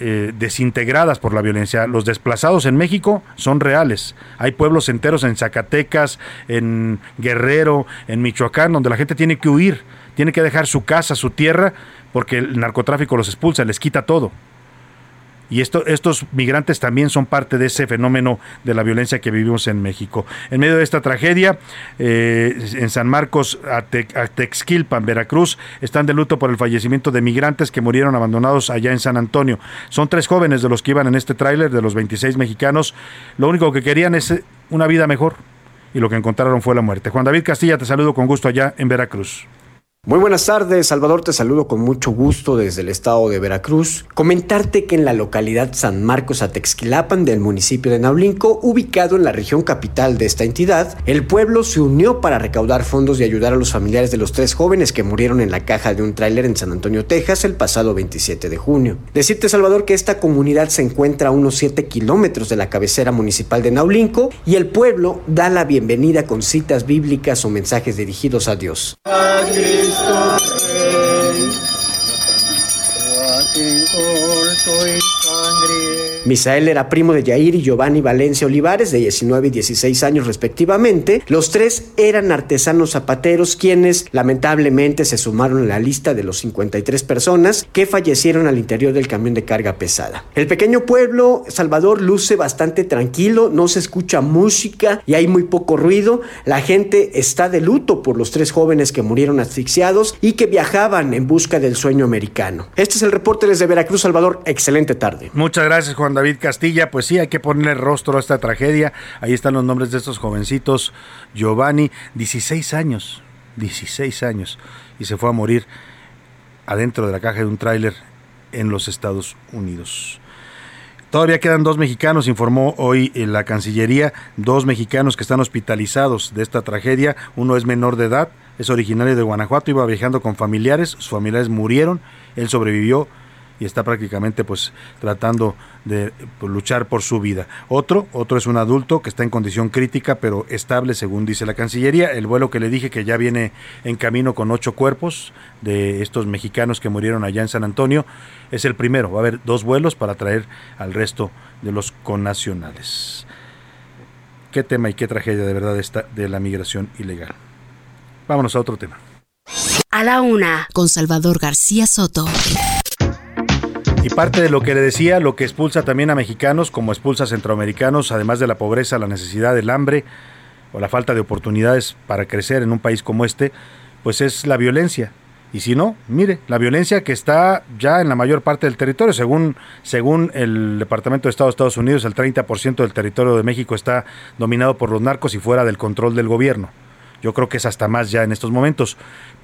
[SPEAKER 7] eh, desintegradas por la violencia. Los desplazados en México son reales. Hay pueblos enteros en Zacatecas, en Guerrero, en Michoacán, donde la gente tiene que huir, tiene que dejar su casa, su tierra, porque el narcotráfico los expulsa, les quita todo. Y esto, estos migrantes también son parte de ese fenómeno de la violencia que vivimos en México. En medio de esta tragedia, eh, en San Marcos, Atexquilpan, Veracruz, están de luto por el fallecimiento de migrantes que murieron abandonados allá en San Antonio. Son tres jóvenes de los que iban en este tráiler, de los 26 mexicanos. Lo único que querían es una vida mejor y lo que encontraron fue la muerte. Juan David Castilla, te saludo con gusto allá en Veracruz.
[SPEAKER 14] Muy buenas tardes, Salvador, te saludo con mucho gusto desde el estado de Veracruz. Comentarte que en la localidad San Marcos Atexquilapan del municipio de Naulinco, ubicado en la región capital de esta entidad, el pueblo se unió para recaudar fondos y ayudar a los familiares de los tres jóvenes que murieron en la caja de un tráiler en San Antonio, Texas, el pasado 27 de junio. Decirte, Salvador, que esta comunidad se encuentra a unos 7 kilómetros de la cabecera municipal de Naulinco y el pueblo da la bienvenida con citas bíblicas o mensajes dirigidos a Dios. tôi tình cô tôi có Misael era primo de Yair y Giovanni Valencia Olivares, de 19 y 16 años respectivamente. Los tres eran artesanos zapateros quienes lamentablemente se sumaron a la lista de los 53 personas que fallecieron al interior del camión de carga pesada. El pequeño pueblo Salvador luce bastante tranquilo, no se escucha música y hay muy poco ruido. La gente está de luto por los tres jóvenes que murieron asfixiados y que viajaban en busca del sueño americano. Este es el reporte desde Veracruz, Salvador. Excelente tarde.
[SPEAKER 7] Muchas gracias, Juan David Castilla. Pues sí, hay que ponerle rostro a esta tragedia. Ahí están los nombres de estos jovencitos. Giovanni, 16 años, 16 años, y se fue a morir adentro de la caja de un tráiler en los Estados Unidos. Todavía quedan dos mexicanos, informó hoy en la Cancillería, dos mexicanos que están hospitalizados de esta tragedia. Uno es menor de edad, es originario de Guanajuato, iba viajando con familiares, sus familiares murieron, él sobrevivió y está prácticamente pues tratando de pues, luchar por su vida. Otro, otro es un adulto que está en condición crítica pero estable según dice la Cancillería. El vuelo que le dije que ya viene en camino con ocho cuerpos de estos mexicanos que murieron allá en San Antonio es el primero. Va a haber dos vuelos para traer al resto de los connacionales. Qué tema y qué tragedia de verdad esta de la migración ilegal. Vámonos a otro tema.
[SPEAKER 2] A la una, con Salvador García Soto.
[SPEAKER 7] Y parte de lo que le decía, lo que expulsa también a mexicanos, como expulsa a centroamericanos, además de la pobreza, la necesidad, el hambre o la falta de oportunidades para crecer en un país como este, pues es la violencia. Y si no, mire, la violencia que está ya en la mayor parte del territorio, según, según el Departamento de Estado de Estados Unidos, el 30% del territorio de México está dominado por los narcos y fuera del control del gobierno. Yo creo que es hasta más ya en estos momentos.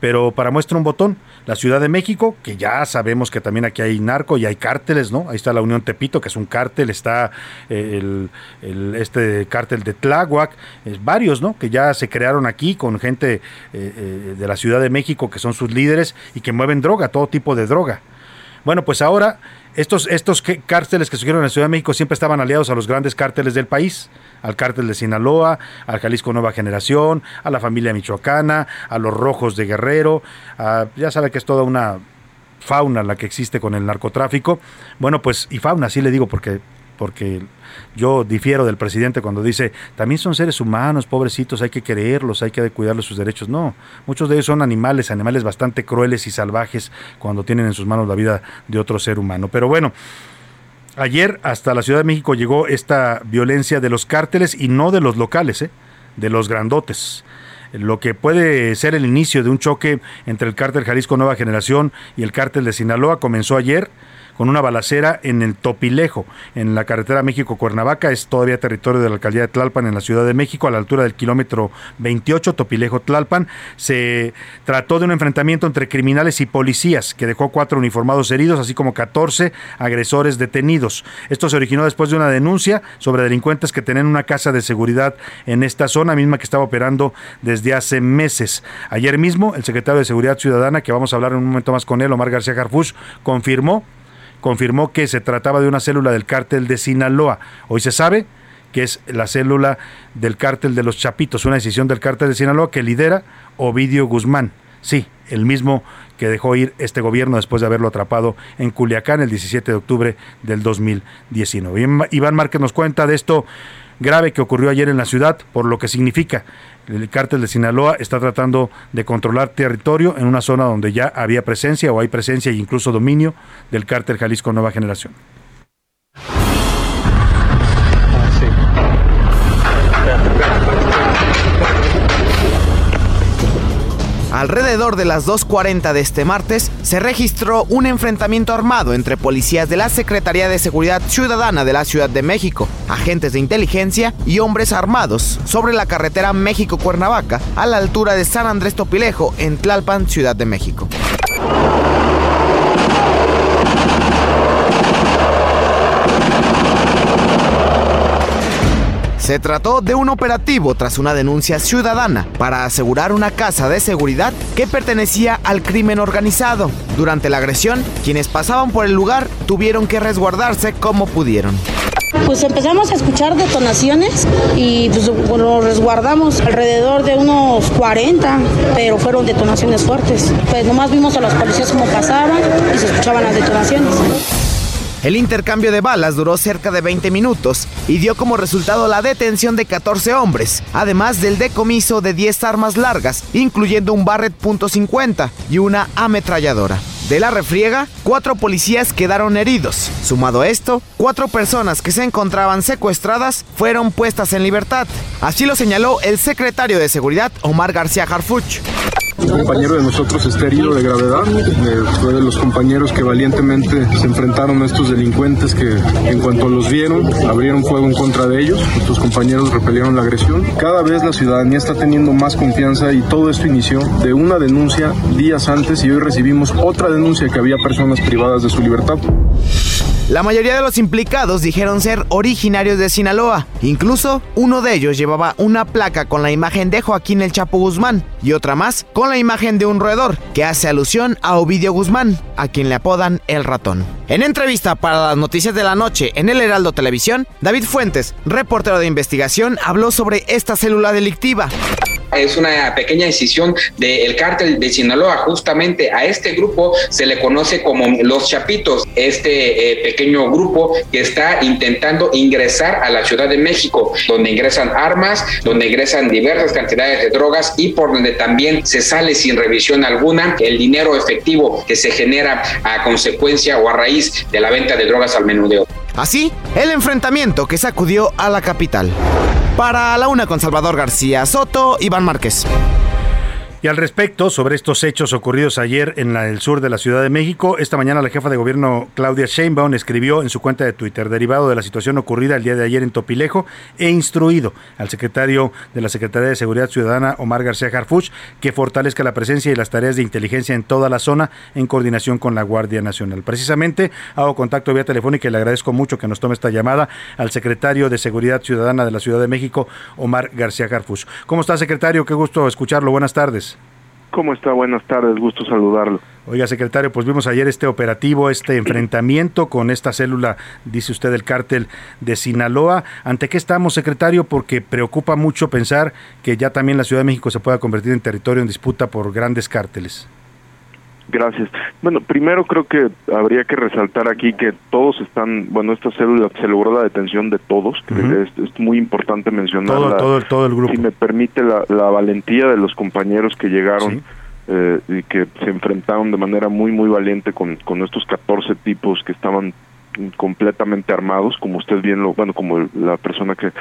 [SPEAKER 7] Pero para muestra un botón, la Ciudad de México, que ya sabemos que también aquí hay narco y hay cárteles, ¿no? Ahí está la Unión Tepito, que es un cártel, está eh, el, este cártel de Tláhuac, eh, varios, ¿no? Que ya se crearon aquí con gente eh, de la Ciudad de México, que son sus líderes y que mueven droga, todo tipo de droga. Bueno, pues ahora estos, estos cárteles que surgieron en la Ciudad de México siempre estaban aliados a los grandes cárteles del país, al cártel de Sinaloa, al Jalisco Nueva Generación, a la familia michoacana, a los rojos de Guerrero, ya sabe que es toda una fauna la que existe con el narcotráfico. Bueno, pues, y fauna, sí le digo porque porque yo difiero del presidente cuando dice, también son seres humanos, pobrecitos, hay que quererlos, hay que cuidarles sus derechos. No, muchos de ellos son animales, animales bastante crueles y salvajes cuando tienen en sus manos la vida de otro ser humano. Pero bueno, ayer hasta la Ciudad de México llegó esta violencia de los cárteles y no de los locales, ¿eh? de los grandotes lo que puede ser el inicio de un choque entre el cártel Jalisco Nueva Generación y el cártel de Sinaloa comenzó ayer con una balacera en el Topilejo, en la carretera México-Cuernavaca, es todavía territorio de la alcaldía de Tlalpan en la Ciudad de México, a la altura del kilómetro 28, Topilejo-Tlalpan. Se trató de un enfrentamiento entre criminales y policías que dejó cuatro uniformados heridos, así como 14 agresores detenidos. Esto se originó después de una denuncia sobre delincuentes que tenían una casa de seguridad en esta zona, misma que estaba operando desde hace meses. Ayer mismo, el secretario de Seguridad Ciudadana, que vamos a hablar en un momento más con él, Omar García Harfuch, confirmó confirmó que se trataba de una célula del cártel de Sinaloa. Hoy se sabe que es la célula del cártel de los Chapitos, una decisión del cártel de Sinaloa que lidera Ovidio Guzmán. Sí, el mismo que dejó ir este gobierno después de haberlo atrapado en Culiacán el 17 de octubre del 2019. Iván Márquez nos cuenta de esto grave que ocurrió ayer en la ciudad, por lo que significa. El cártel de Sinaloa está tratando de controlar territorio en una zona donde ya había presencia o hay presencia e incluso dominio del cártel Jalisco Nueva Generación.
[SPEAKER 15] Alrededor de las 2.40 de este martes se registró un enfrentamiento armado entre policías de la Secretaría de Seguridad Ciudadana de la Ciudad de México, agentes de inteligencia y hombres armados sobre la carretera México-Cuernavaca a la altura de San Andrés Topilejo en Tlalpan, Ciudad de México. Se trató de un operativo tras una denuncia ciudadana para asegurar una casa de seguridad que pertenecía al crimen organizado. Durante la agresión, quienes pasaban por el lugar tuvieron que resguardarse como pudieron.
[SPEAKER 16] Pues empezamos a escuchar detonaciones y pues lo resguardamos alrededor de unos 40, pero fueron detonaciones fuertes. Pues nomás vimos a los policías como pasaban y se escuchaban las detonaciones.
[SPEAKER 15] El intercambio de balas duró cerca de 20 minutos y dio como resultado la detención de 14 hombres, además del decomiso de 10 armas largas, incluyendo un Barrett .50 y una ametralladora. De la refriega, cuatro policías quedaron heridos. Sumado a esto, cuatro personas que se encontraban secuestradas fueron puestas en libertad. Así lo señaló el secretario de Seguridad, Omar García Harfuch.
[SPEAKER 17] Un compañero de nosotros está herido de gravedad. Eh, fue de los compañeros que valientemente se enfrentaron a estos delincuentes que en cuanto los vieron abrieron fuego en contra de ellos. Nuestros compañeros repelieron la agresión. Cada vez la ciudadanía está teniendo más confianza y todo esto inició de una denuncia días antes y hoy recibimos otra denuncia que había personas privadas de su libertad.
[SPEAKER 15] La mayoría de los implicados dijeron ser originarios de Sinaloa. Incluso uno de ellos llevaba una placa con la imagen de Joaquín El Chapo Guzmán y otra más con la imagen de un roedor que hace alusión a Ovidio Guzmán, a quien le apodan El Ratón. En entrevista para las noticias de la noche en el Heraldo Televisión, David Fuentes, reportero de investigación, habló sobre esta célula delictiva
[SPEAKER 18] es una pequeña decisión del cártel de Sinaloa. Justamente a este grupo se le conoce como los Chapitos, este eh, pequeño grupo que está intentando ingresar a la Ciudad de México, donde ingresan armas, donde ingresan diversas cantidades de drogas y por donde también se sale sin revisión alguna el dinero efectivo que se genera a consecuencia o a raíz de la venta de drogas al menudeo.
[SPEAKER 15] Así, el enfrentamiento que sacudió a la capital. Para la una con Salvador García Soto, Iván Márquez.
[SPEAKER 7] Y al respecto, sobre estos hechos ocurridos ayer en la, el sur de la Ciudad de México, esta mañana la jefa de gobierno Claudia Sheinbaum escribió en su cuenta de Twitter, derivado de la situación ocurrida el día de ayer en Topilejo, he instruido al secretario de la Secretaría de Seguridad Ciudadana, Omar García Harfuch, que fortalezca la presencia y las tareas de inteligencia en toda la zona en coordinación con la Guardia Nacional. Precisamente hago contacto vía telefónica y le agradezco mucho que nos tome esta llamada al secretario de Seguridad Ciudadana de la Ciudad de México, Omar García Harfuch. ¿Cómo está, secretario? Qué gusto escucharlo. Buenas tardes.
[SPEAKER 17] ¿Cómo está? Buenas tardes, gusto saludarlo.
[SPEAKER 7] Oiga, secretario, pues vimos ayer este operativo, este enfrentamiento con esta célula, dice usted, del cártel de Sinaloa. ¿Ante qué estamos, secretario? Porque preocupa mucho pensar que ya también la Ciudad de México se pueda convertir en territorio en disputa por grandes cárteles.
[SPEAKER 17] Gracias. Bueno, primero creo que habría que resaltar aquí que todos están, bueno, esta célula se logró la detención de todos, es, es, muy importante mencionar.
[SPEAKER 7] Todo, todo, todo, el grupo.
[SPEAKER 17] Si me permite la, la valentía de los compañeros que llegaron. ¿Sí? Eh, y que se enfrentaron de manera muy muy valiente con, con estos 14 tipos que estaban completamente armados, como usted bien lo, bueno, como la persona que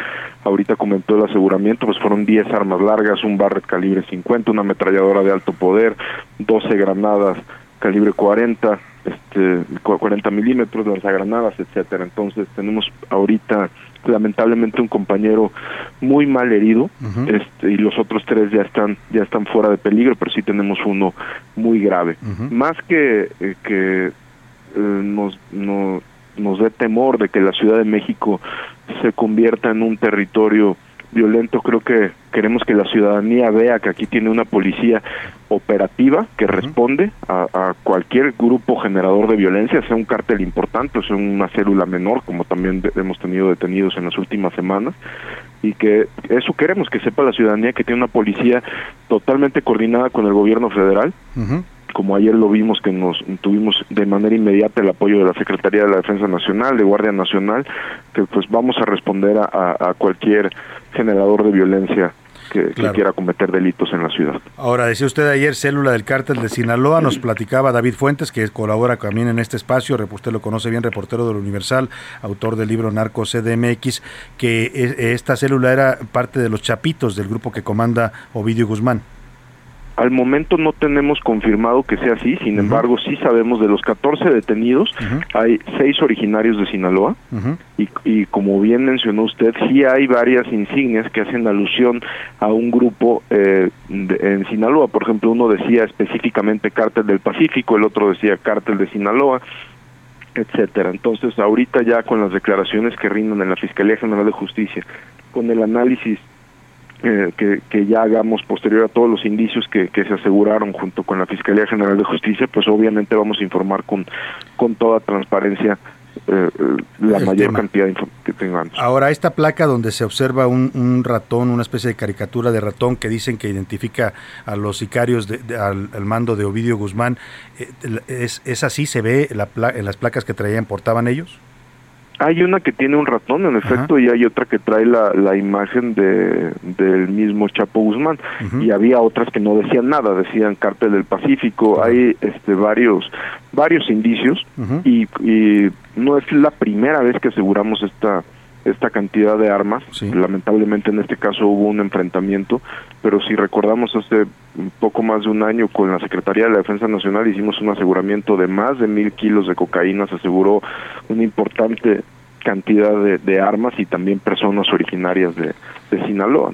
[SPEAKER 17] ahorita comentó el aseguramiento, pues fueron 10 armas largas, un Barrett calibre 50, una ametralladora de alto poder, 12 granadas calibre 40, este 40 milímetros, lanzagranadas, etcétera. Entonces tenemos ahorita lamentablemente un compañero muy mal herido uh -huh. este, y los otros tres ya están ya están fuera de peligro, pero sí tenemos uno muy grave. Uh -huh. Más que eh, que eh, nos, no, nos dé temor de que la Ciudad de México se convierta en un territorio violento, creo que queremos que la ciudadanía vea que aquí tiene una policía operativa que responde a, a, cualquier grupo generador de violencia, sea un cártel importante o sea una célula menor, como también de, hemos tenido detenidos en las últimas semanas, y que eso queremos que sepa la ciudadanía que tiene una policía totalmente coordinada con el gobierno federal. Uh -huh como ayer lo vimos que nos tuvimos de manera inmediata el apoyo de la Secretaría de la Defensa Nacional, de Guardia Nacional, que pues vamos a responder a, a cualquier generador de violencia que, claro. que, quiera cometer delitos en la ciudad.
[SPEAKER 7] Ahora, decía usted ayer, célula del cártel de Sinaloa, nos platicaba David Fuentes, que colabora también en este espacio, usted lo conoce bien, reportero del Universal, autor del libro Narco CDMX, que esta célula era parte de los chapitos del grupo que comanda Ovidio Guzmán.
[SPEAKER 17] Al momento no tenemos confirmado que sea así, sin embargo sí sabemos de los 14 detenidos, hay seis originarios de Sinaloa y, y como bien mencionó usted, sí hay varias insignias que hacen alusión a un grupo eh, de- en Sinaloa. Por ejemplo, uno decía específicamente Cártel del Pacífico, el otro decía Cártel de Sinaloa etcétera. Entonces, ahorita ya con las declaraciones que rindan en la Fiscalía General de Justicia, con el análisis eh, que, que ya hagamos posterior a todos los indicios que, que se aseguraron junto con la Fiscalía General de Justicia, pues obviamente vamos a informar con, con toda transparencia eh, eh, la
[SPEAKER 7] El
[SPEAKER 17] mayor
[SPEAKER 7] tema.
[SPEAKER 17] cantidad de info- que tengamos.
[SPEAKER 7] Ahora, esta placa donde se observa un, un ratón, una especie de caricatura de ratón que dicen que identifica a los sicarios de- de- al, al mando de Ovidio Guzmán, eh, ¿es, ¿es así? ¿Se ve la pla- en las placas que traían, portaban ellos?
[SPEAKER 17] Hay una que tiene un ratón, en efecto, y hay otra que trae la, la imagen de, del mismo Chapo Guzmán. Y había otras que no decían nada, decían Cártel del Pacífico. Hay este varios varios indicios y, y no es la primera vez que aseguramos esta esta cantidad de armas. Lamentablemente en este caso hubo un enfrentamiento, pero si recordamos hace un poco más de un año con la Secretaría de la Defensa Nacional hicimos un aseguramiento de más de mil kilos de cocaína, se aseguró una importante cantidad de, de armas y también personas originarias de, Sinaloa.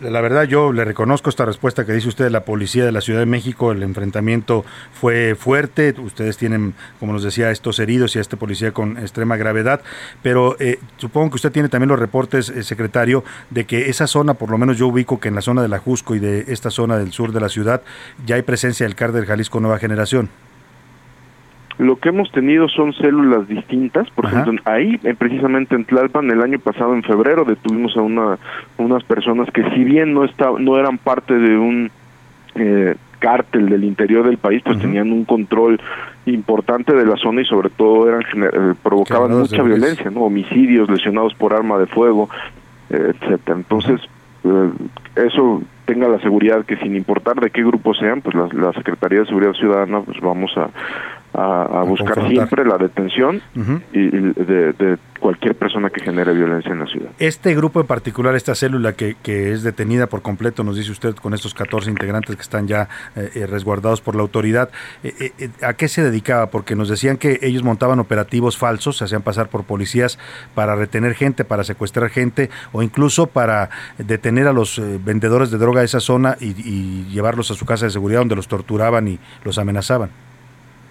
[SPEAKER 7] La verdad, yo le reconozco esta respuesta que dice usted de la policía de la Ciudad de México. El enfrentamiento fue fuerte. Ustedes tienen, como nos decía, estos heridos y a este policía con extrema gravedad. Pero eh, supongo que usted tiene también los reportes, eh, secretario, de que esa zona, por lo menos yo ubico que en la zona de la Jusco y de esta zona del sur de la ciudad, ya hay presencia del cártel Jalisco Nueva Generación.
[SPEAKER 17] Lo que hemos tenido son células distintas, por ejemplo, ahí eh, precisamente en Tlalpan el año pasado en febrero detuvimos a una unas personas que si bien no esta- no eran parte de un eh, cártel del interior del país, pues tenían un control importante de la zona y sobre todo eran eh, provocaban mucha
[SPEAKER 7] violencia.
[SPEAKER 17] violencia, ¿no? homicidios, lesionados por arma de fuego, eh, etcétera. Entonces, eh, eso tenga la seguridad que sin importar de qué grupo sean, pues la, la Secretaría de Seguridad Ciudadana pues vamos a, a, a buscar
[SPEAKER 7] confrontar.
[SPEAKER 17] siempre la detención y, y de, de cualquier persona que genere violencia en la ciudad.
[SPEAKER 7] Este grupo en particular, esta célula que, que es detenida por completo, nos dice usted, con estos 14 integrantes que están ya eh, eh, resguardados por la autoridad, eh, eh, eh, ¿a qué se dedicaba? Porque nos decían que ellos montaban operativos falsos, se hacían pasar por policías para retener gente, para secuestrar gente o incluso para detener a los eh, vendedores de droga de esa zona y, y llevarlos a su casa de seguridad donde los torturaban y los amenazaban.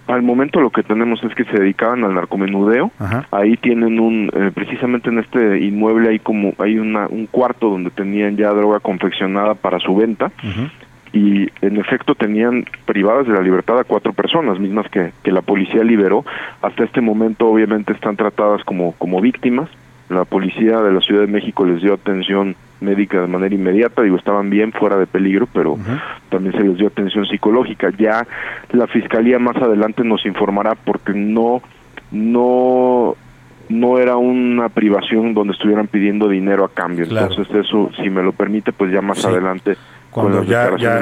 [SPEAKER 17] Al momento lo que tenemos es que se dedicaban al narcomenudeo. Ahí tienen un, eh, precisamente en este inmueble hay como hay una, un cuarto donde tenían ya droga confeccionada para su venta y en efecto tenían privadas de la libertad a cuatro personas, mismas que, que la policía liberó. Hasta este momento obviamente están tratadas como, como víctimas. La policía de la Ciudad de México les dio atención médica de manera inmediata, digo, estaban bien fuera de peligro, pero también se les dio atención psicológica. Ya la fiscalía más adelante nos informará porque no no no era una privación donde estuvieran pidiendo dinero a cambio.
[SPEAKER 7] Claro.
[SPEAKER 17] Entonces eso, si me lo permite, pues ya más
[SPEAKER 7] Sí.
[SPEAKER 17] adelante
[SPEAKER 7] cuando ya, ya-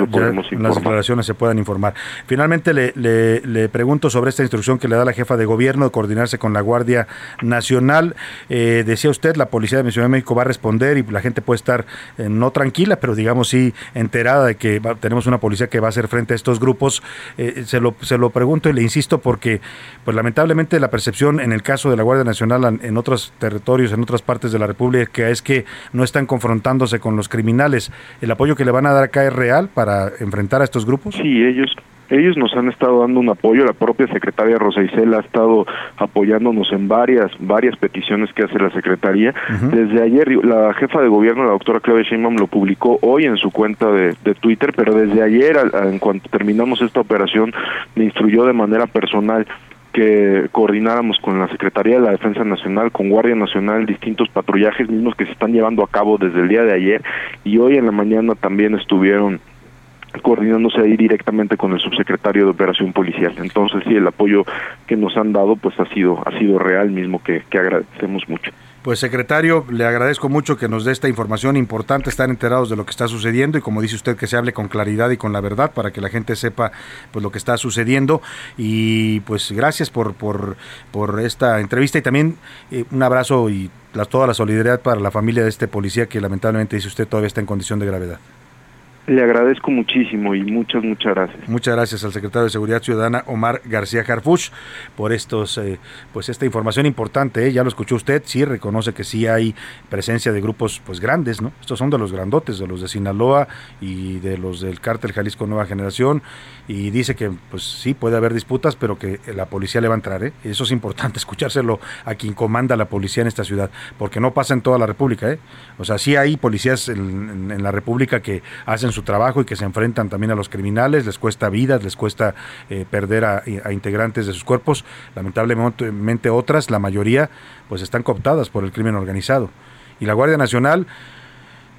[SPEAKER 7] las declaraciones se puedan informar. Finalmente le, le- le pregunto sobre esta instrucción que le da la jefa de gobierno de coordinarse con la Guardia Nacional. Eh, decía usted, la Policía de la Ciudad de México va a responder y la gente puede estar eh, no tranquila, pero digamos sí enterada de que va- tenemos una policía que va a hacer frente a estos grupos. Eh, se, lo, se lo pregunto y le insisto porque pues lamentablemente la percepción en el caso de la Guardia Nacional en, en otros territorios, en otras partes de la República, es que no están confrontándose con los criminales. ¿El apoyo que le van a dar acá es real para enfrentar a estos grupos?
[SPEAKER 17] Sí, ellos ellos nos han estado dando un apoyo, la propia secretaria Rosa Isela ha estado apoyándonos en varias varias peticiones que hace la secretaría. Desde ayer la jefa de gobierno, la doctora Claudia Sheinbaum, lo publicó hoy en su cuenta de, de Twitter, pero desde ayer, a- en cuanto terminamos esta operación, me instruyó de manera personal que coordináramos con la Secretaría de la Defensa Nacional, con Guardia Nacional, distintos patrullajes mismos que se están llevando a cabo desde el día de ayer y hoy en la mañana también estuvieron coordinándose ahí directamente con el subsecretario de Operación Policial. Entonces sí, el apoyo que nos han dado pues ha sido ha sido real mismo que, que agradecemos mucho.
[SPEAKER 7] Pues secretario, le agradezco mucho que nos dé esta información importante, estar enterados de lo que está sucediendo y como dice usted que se hable con claridad y con la verdad para que la gente sepa pues lo que está sucediendo y pues gracias por por, por esta entrevista y también eh, un abrazo y toda la solidaridad para la familia de este policía que lamentablemente dice usted todavía está en condición de gravedad.
[SPEAKER 17] Le agradezco muchísimo y muchas, muchas gracias.
[SPEAKER 7] Muchas gracias al secretario de Seguridad Ciudadana, Omar García Harfuch, por estos, eh, pues esta información importante. ¿eh? Ya lo escuchó usted, sí reconoce que sí hay presencia de grupos pues grandes, ¿no? Estos son de los grandotes, de los de Sinaloa y de los del cártel Jalisco Nueva Generación. Y dice que pues sí puede haber disputas, pero que la policía le va a entrar. ¿eh? Eso es importante, escuchárselo a quien comanda la policía en esta ciudad, porque no pasa en toda la República. ¿eh? O sea, sí hay policías en, en la República que hacen su trabajo y que se enfrentan también a los criminales, les cuesta vidas, les cuesta eh, perder a, a, integrantes de sus cuerpos. Lamentablemente otras, la mayoría, pues están cooptadas por el crimen organizado. Y la Guardia Nacional,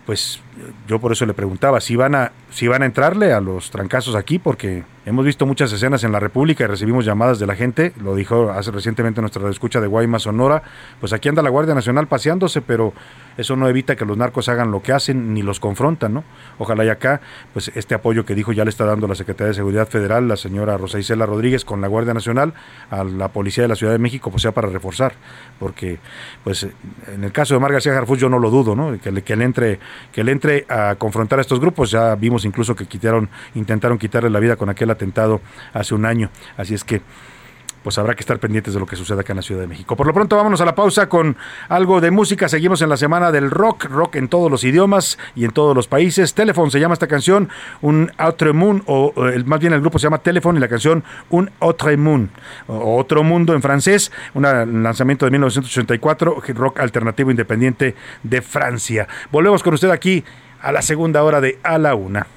[SPEAKER 7] pues yo por eso le preguntaba si van a si van a entrarle a los trancazos aquí porque hemos visto muchas escenas en la República y recibimos llamadas de la gente lo dijo hace recientemente nuestra escucha de Guaymas Sonora pues aquí anda la Guardia Nacional paseándose pero eso no evita que los narcos hagan lo que hacen ni los confrontan no ojalá y acá pues este apoyo que dijo ya le está dando la Secretaría de Seguridad Federal la señora Rosa Isela Rodríguez con la Guardia Nacional a la policía de la Ciudad de México pues sea para reforzar porque pues en el caso de Mar García yo no lo dudo no que le, que le entre que le entre a confrontar a estos grupos. Ya vimos incluso que quitaron, intentaron quitarle la vida con aquel atentado hace un año. Así es que pues habrá que estar pendientes de lo que suceda acá en la Ciudad de México. Por lo pronto vámonos a la pausa con algo de música. Seguimos en la semana del rock, rock en todos los idiomas y en todos los países. Telephone se llama esta canción, un Autre Moon, o más bien el grupo se llama Telephone y la canción Un Autre Moon, o Otro Mundo en francés, un lanzamiento de 1984, rock alternativo independiente de Francia. Volvemos con usted aquí a la segunda hora de A la Una.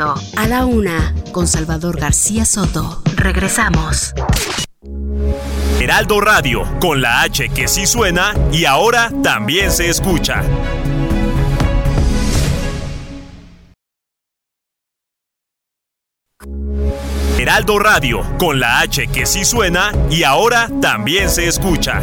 [SPEAKER 2] A la Una con Salvador García Soto. Regresamos.
[SPEAKER 1] Heraldo Radio, con la H que sí suena y ahora también se escucha. Heraldo Radio, con la H que sí suena y ahora también se escucha.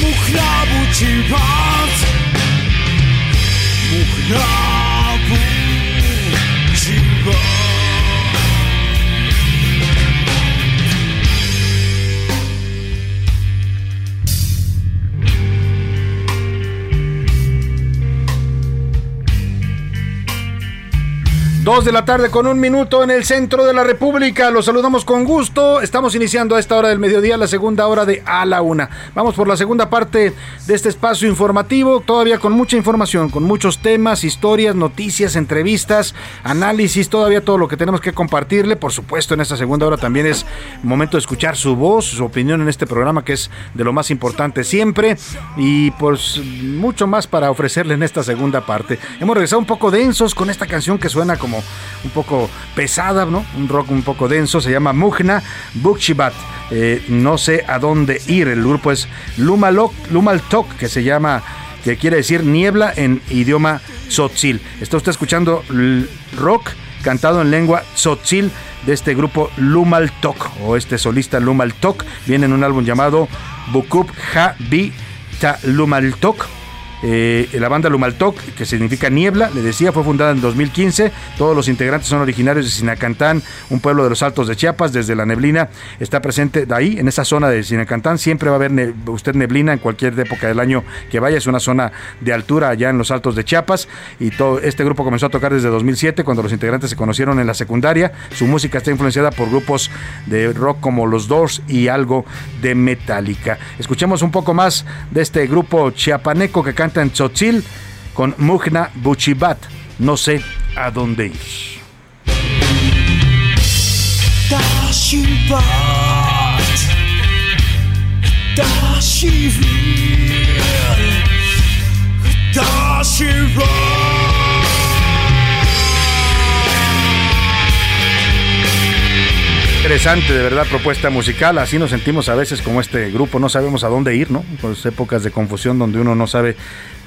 [SPEAKER 19] Мухнабу чипат Мухнабу
[SPEAKER 7] Dos de la tarde con un minuto en el centro de la República. Los saludamos con gusto. Estamos iniciando a esta hora del mediodía la segunda hora de A la Una. Vamos por la segunda parte de este espacio informativo. Todavía con mucha información, con muchos temas, historias, noticias, entrevistas, análisis, todavía todo lo que tenemos que compartirle. Por supuesto, en esta segunda hora también es momento de escuchar su voz, su opinión en este programa que es de lo más importante siempre. Y pues mucho más para ofrecerle en esta segunda parte. Hemos regresado un poco densos con esta canción que suena como un poco pesada, ¿no? Un rock un poco denso, se llama Mugna Bukshibat. Eh, no sé a dónde ir, el grupo es Lumalok, Lumaltok, que se llama, que quiere decir niebla en idioma tzotzil. Está usted escuchando rock cantado en lengua tzotzil de este grupo Lumaltok, o este solista Lumaltok, viene en un álbum llamado Bukup Ha Bi Lumaltok Eh, la banda Lumaltoc, que significa niebla, le decía, fue fundada en 2015. Todos los integrantes son originarios de Sinacantán, un pueblo de los Altos de Chiapas. Desde la neblina está presente de ahí, en esa zona de Sinacantán. Siempre va a haber usted neblina en cualquier época del año que vaya. Es una zona de altura allá en los Altos de Chiapas. Y todo este grupo comenzó a tocar desde 2007, cuando los integrantes se conocieron en la secundaria. Su música está influenciada por grupos de rock como los Doors y algo de Metallica. Escuchemos un poco más de este grupo chiapaneco que canta en Tzotzil con Mugna Buchibat. No sé a dónde ir. Interesante, de verdad, propuesta musical. Así nos sentimos a veces como este grupo, no sabemos a dónde ir, ¿no? Pues épocas de confusión donde uno no sabe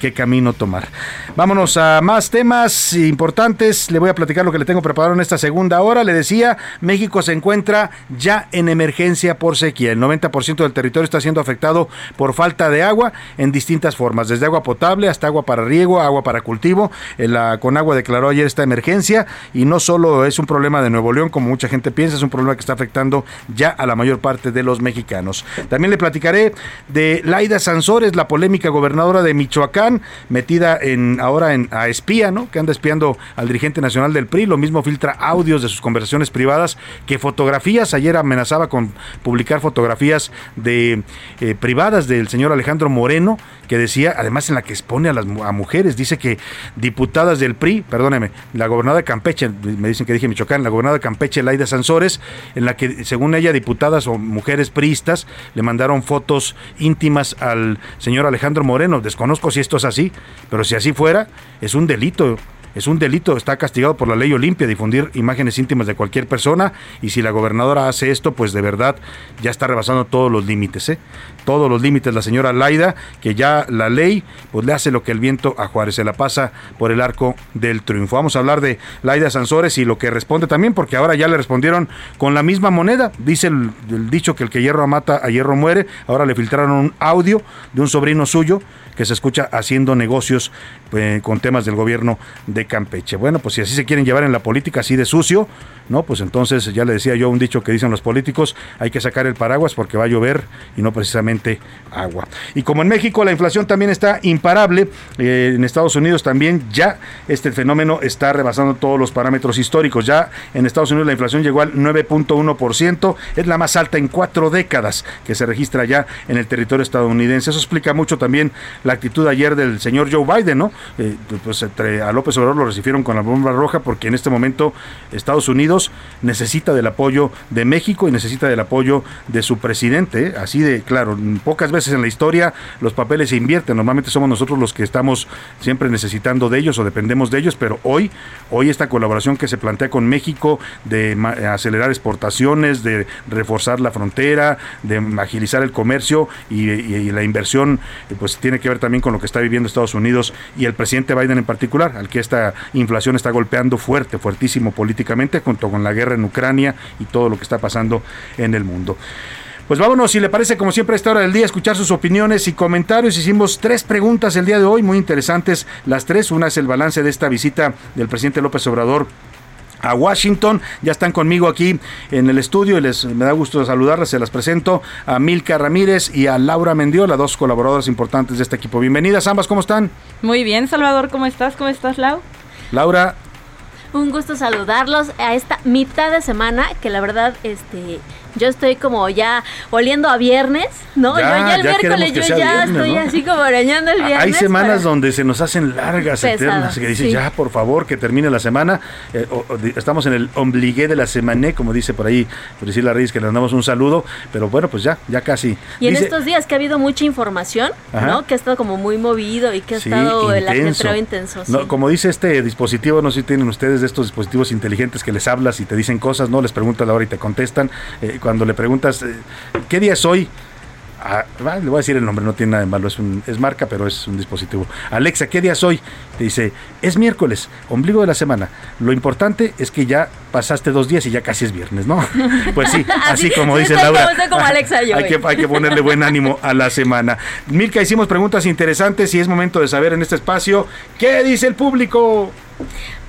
[SPEAKER 7] qué camino tomar. Vámonos a más temas importantes. Le voy a platicar lo que le tengo preparado en esta segunda hora. Le decía, México se encuentra ya en emergencia por sequía. El 90% del territorio está siendo afectado por falta de agua en distintas formas, desde agua potable hasta agua para riego, agua para cultivo. La Conagua declaró ayer esta emergencia y no solo es un problema de Nuevo León, como mucha gente piensa, es un problema que está afectando ya a la mayor parte de los mexicanos. También le platicaré de Laida Sansores, la polémica gobernadora de Michoacán metida en ahora en a espía, ¿no? Que anda espiando al dirigente nacional del PRI, lo mismo filtra audios de sus conversaciones privadas que fotografías, ayer amenazaba con publicar fotografías de eh, privadas del señor Alejandro Moreno, que decía, además en la que expone a las mujeres, dice que diputadas del PRI, perdóneme, la gobernadora de Campeche, me dicen que dije Michoacán, la gobernadora de Campeche, Laida Sansores, en la que según ella diputadas o mujeres priistas le mandaron fotos íntimas al señor Alejandro Moreno, desconozco si esto es así, pero si así fuera, es un delito es un delito, está castigado por la ley Olimpia difundir imágenes íntimas de cualquier persona y si la gobernadora hace esto, pues de verdad ya está rebasando todos los límites, ¿eh? Todos los límites la señora Laida, que ya la ley pues le hace lo que el viento a Juárez, se la pasa por el arco del triunfo. Vamos a hablar de Laida Sansores y lo que responde también, porque ahora ya le respondieron con la misma moneda, dice el, el dicho que el que hierro mata, a hierro muere, ahora le filtraron un audio de un sobrino suyo que se escucha haciendo negocios eh, con temas del gobierno de Campeche. Bueno, pues si así se quieren llevar en la política, así de sucio, ¿no? Pues entonces ya le decía yo un dicho que dicen los políticos, hay que sacar el paraguas porque va a llover y no precisamente agua. Y como en México la inflación también está imparable, eh, en Estados Unidos también ya este fenómeno está rebasando todos los parámetros históricos. Ya en Estados Unidos la inflación llegó al 9.1%, es la más alta en cuatro décadas que se registra ya en el territorio estadounidense. Eso explica mucho también la actitud ayer del señor Joe Biden, ¿no? Eh, pues entre a López Obrador lo recibieron con la bomba roja porque en este momento Estados Unidos necesita del apoyo de México y necesita del apoyo de su presidente. ¿eh? Así de claro, pocas veces en la historia los papeles se invierten. Normalmente somos nosotros los que estamos siempre necesitando de ellos o dependemos de ellos, pero hoy, hoy esta colaboración que se plantea con México de acelerar exportaciones, de reforzar la frontera, de agilizar el comercio y, y la inversión, pues tiene que ver también con lo que está viviendo Estados Unidos y el presidente Biden en particular, al que esta inflación está golpeando fuerte, fuertísimo políticamente, junto con la guerra en Ucrania y todo lo que está pasando en el mundo. Pues vámonos, si le parece, como siempre, a esta hora del día, escuchar sus opiniones y comentarios. Hicimos tres preguntas el día de hoy, muy interesantes las tres. Una es el balance de esta visita del presidente López Obrador a Washington. Ya están conmigo aquí en el estudio y les me da gusto saludarles. Se las presento a Milka Ramírez y a Laura Mendiola, dos colaboradoras importantes de este equipo. Bienvenidas ambas, ¿cómo están?
[SPEAKER 8] Muy bien, Salvador, ¿cómo estás? ¿Cómo estás, Lau?
[SPEAKER 7] Laura,
[SPEAKER 20] un gusto saludarlos a esta mitad de semana que la verdad este yo estoy como ya oliendo a viernes, ¿no?
[SPEAKER 7] Ya,
[SPEAKER 20] yo ya el miércoles, yo ya estoy así como arañando el viernes.
[SPEAKER 7] Hay semanas donde se nos hacen largas, eternas, que dice ya, por favor, que termine la semana. Eh, estamos en el ombligué de la semana, como dice por ahí Priscila Reyes, que le damos un saludo, pero bueno, pues ya, ya casi.
[SPEAKER 20] Y en estos días que ha habido mucha información, ¿no? Que ha estado como muy movido y que ha estado el ajetreo intenso.
[SPEAKER 7] No, como dice este dispositivo, no sé si tienen ustedes de estos dispositivos inteligentes que les hablas y te dicen cosas, ¿no? Les preguntas la hora y te contestan. Eh, cuando le preguntas, eh, ¿qué día es hoy? a- va, le voy a decir el nombre, no tiene nada de malo, es, un- es marca, pero es un dispositivo. Alexa, ¿qué día es hoy? Te dice, es miércoles, ombligo de la semana. Lo importante es que ya pasaste dos días y ya casi es viernes, ¿no? Pues sí, así,
[SPEAKER 20] Así-
[SPEAKER 7] como
[SPEAKER 20] sí,
[SPEAKER 7] dice
[SPEAKER 20] estoy
[SPEAKER 7] Laura.
[SPEAKER 20] como- estoy como Alexa yo
[SPEAKER 7] hay,
[SPEAKER 20] hoy.
[SPEAKER 7] que, hay que ponerle buen ánimo a la semana. Milka, hicimos preguntas interesantes y es momento de saber en este espacio qué dice el público.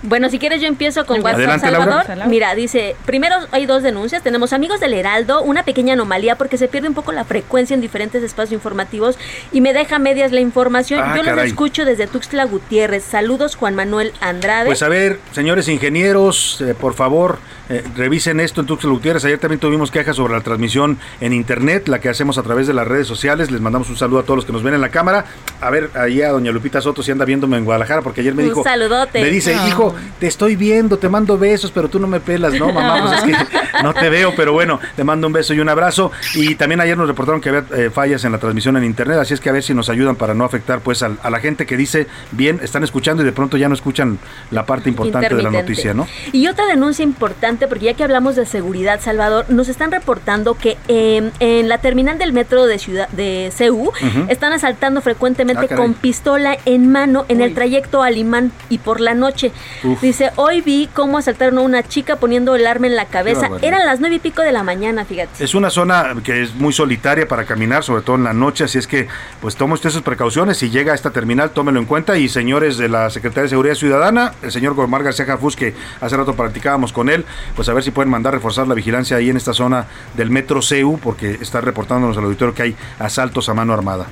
[SPEAKER 20] Bueno, si quieres yo empiezo con WhatsApp
[SPEAKER 7] Adelante, Laura.
[SPEAKER 20] Salvador. Mira, dice, primero hay dos denuncias. Tenemos amigos del Heraldo, una pequeña anomalía porque se pierde un poco la frecuencia en diferentes espacios informativos y me deja medias la información.
[SPEAKER 7] Ah,
[SPEAKER 20] yo los
[SPEAKER 7] caray.
[SPEAKER 20] escucho desde Tuxtla Gutiérrez. Saludos, Juan Manuel Andrade.
[SPEAKER 7] Pues a ver, señores ingenieros, eh, por favor, eh, revisen esto en Tuxtla Gutiérrez. Ayer también tuvimos quejas sobre la transmisión en internet, la que hacemos a través de las redes sociales. Les mandamos un saludo a todos los que nos ven en la cámara. A ver, ahí a doña Lupita Soto si anda viéndome en Guadalajara, porque ayer me
[SPEAKER 20] Un
[SPEAKER 7] dijo...
[SPEAKER 20] saludote.
[SPEAKER 7] Me dice,
[SPEAKER 20] Ah.
[SPEAKER 7] hijo, te estoy viendo, te mando besos, pero tú no me pelas, ¿no, mamá? Pues es que no te veo, pero bueno, te mando un beso y un abrazo. Y también ayer nos reportaron que había eh, fallas en la transmisión en internet, así es que a ver si nos ayudan para no afectar pues al- a, la gente que dice, bien, están escuchando y de pronto ya no escuchan la parte importante de la noticia, ¿no?
[SPEAKER 20] Y otra denuncia importante, porque ya que hablamos de seguridad, Salvador, nos están reportando que eh, en la terminal del metro de ciudad de CEU están asaltando frecuentemente
[SPEAKER 21] Ah,
[SPEAKER 20] con pistola en mano en el trayecto a Limán y por la noche.
[SPEAKER 7] Uf.
[SPEAKER 20] Dice, hoy vi cómo asaltaron a una chica poniendo el arma en la cabeza. Eran las nueve y pico de la mañana, fíjate.
[SPEAKER 7] Es una zona que es muy solitaria para caminar, sobre todo en la noche, así es que pues tome usted sus precauciones. Si llega a esta terminal, tómelo en cuenta. Y señores de la Secretaría de Seguridad Ciudadana, el señor Gormar García Jafús, que hace rato practicábamos con él, pues a ver si pueden mandar reforzar la vigilancia ahí en esta zona del metro CEU, porque está reportándonos al auditorio que hay asaltos a mano armada.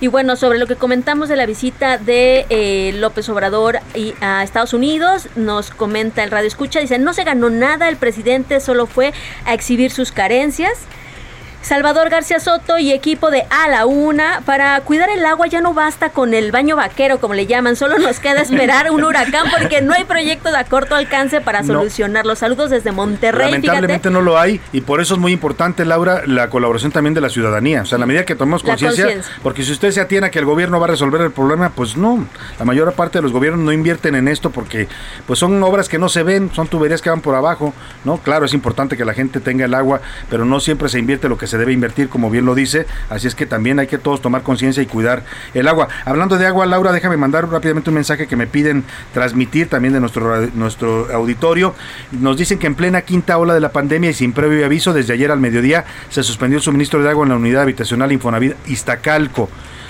[SPEAKER 20] Y bueno, sobre lo que comentamos de la visita de eh, López Obrador y a Estados Unidos, nos comenta el Radio Escucha, dice, no se ganó nada, el presidente solo fue a exhibir sus carencias. Salvador García Soto y equipo de A la Una. Para cuidar el agua ya no basta con el baño vaquero, como le llaman. Solo nos queda esperar un huracán porque no hay proyecto de a corto alcance para
[SPEAKER 7] No.
[SPEAKER 20] solucionar. Los saludos desde Monterrey.
[SPEAKER 7] Lamentablemente
[SPEAKER 20] fíjate.
[SPEAKER 7] no lo hay y por eso es muy importante, Laura, la colaboración también de la ciudadanía. O sea, la medida que tomemos conciencia. porque si usted se atiene a que el gobierno va a resolver el problema, pues no. La mayor parte de los gobiernos no invierten en esto porque pues son obras que no se ven, son tuberías que van por abajo, ¿no? Claro, es importante que la gente tenga el agua, pero no siempre se invierte lo que se debe invertir, como bien lo dice. Así es que también hay que todos tomar conciencia y cuidar el agua. Hablando de agua, Laura, déjame mandar rápidamente un mensaje que me piden transmitir también de nuestro, nuestro auditorio. Nos dicen que en plena quinta ola de la pandemia y sin previo aviso, desde ayer al mediodía se suspendió el suministro de agua en la unidad habitacional Infonavit Iztacalco.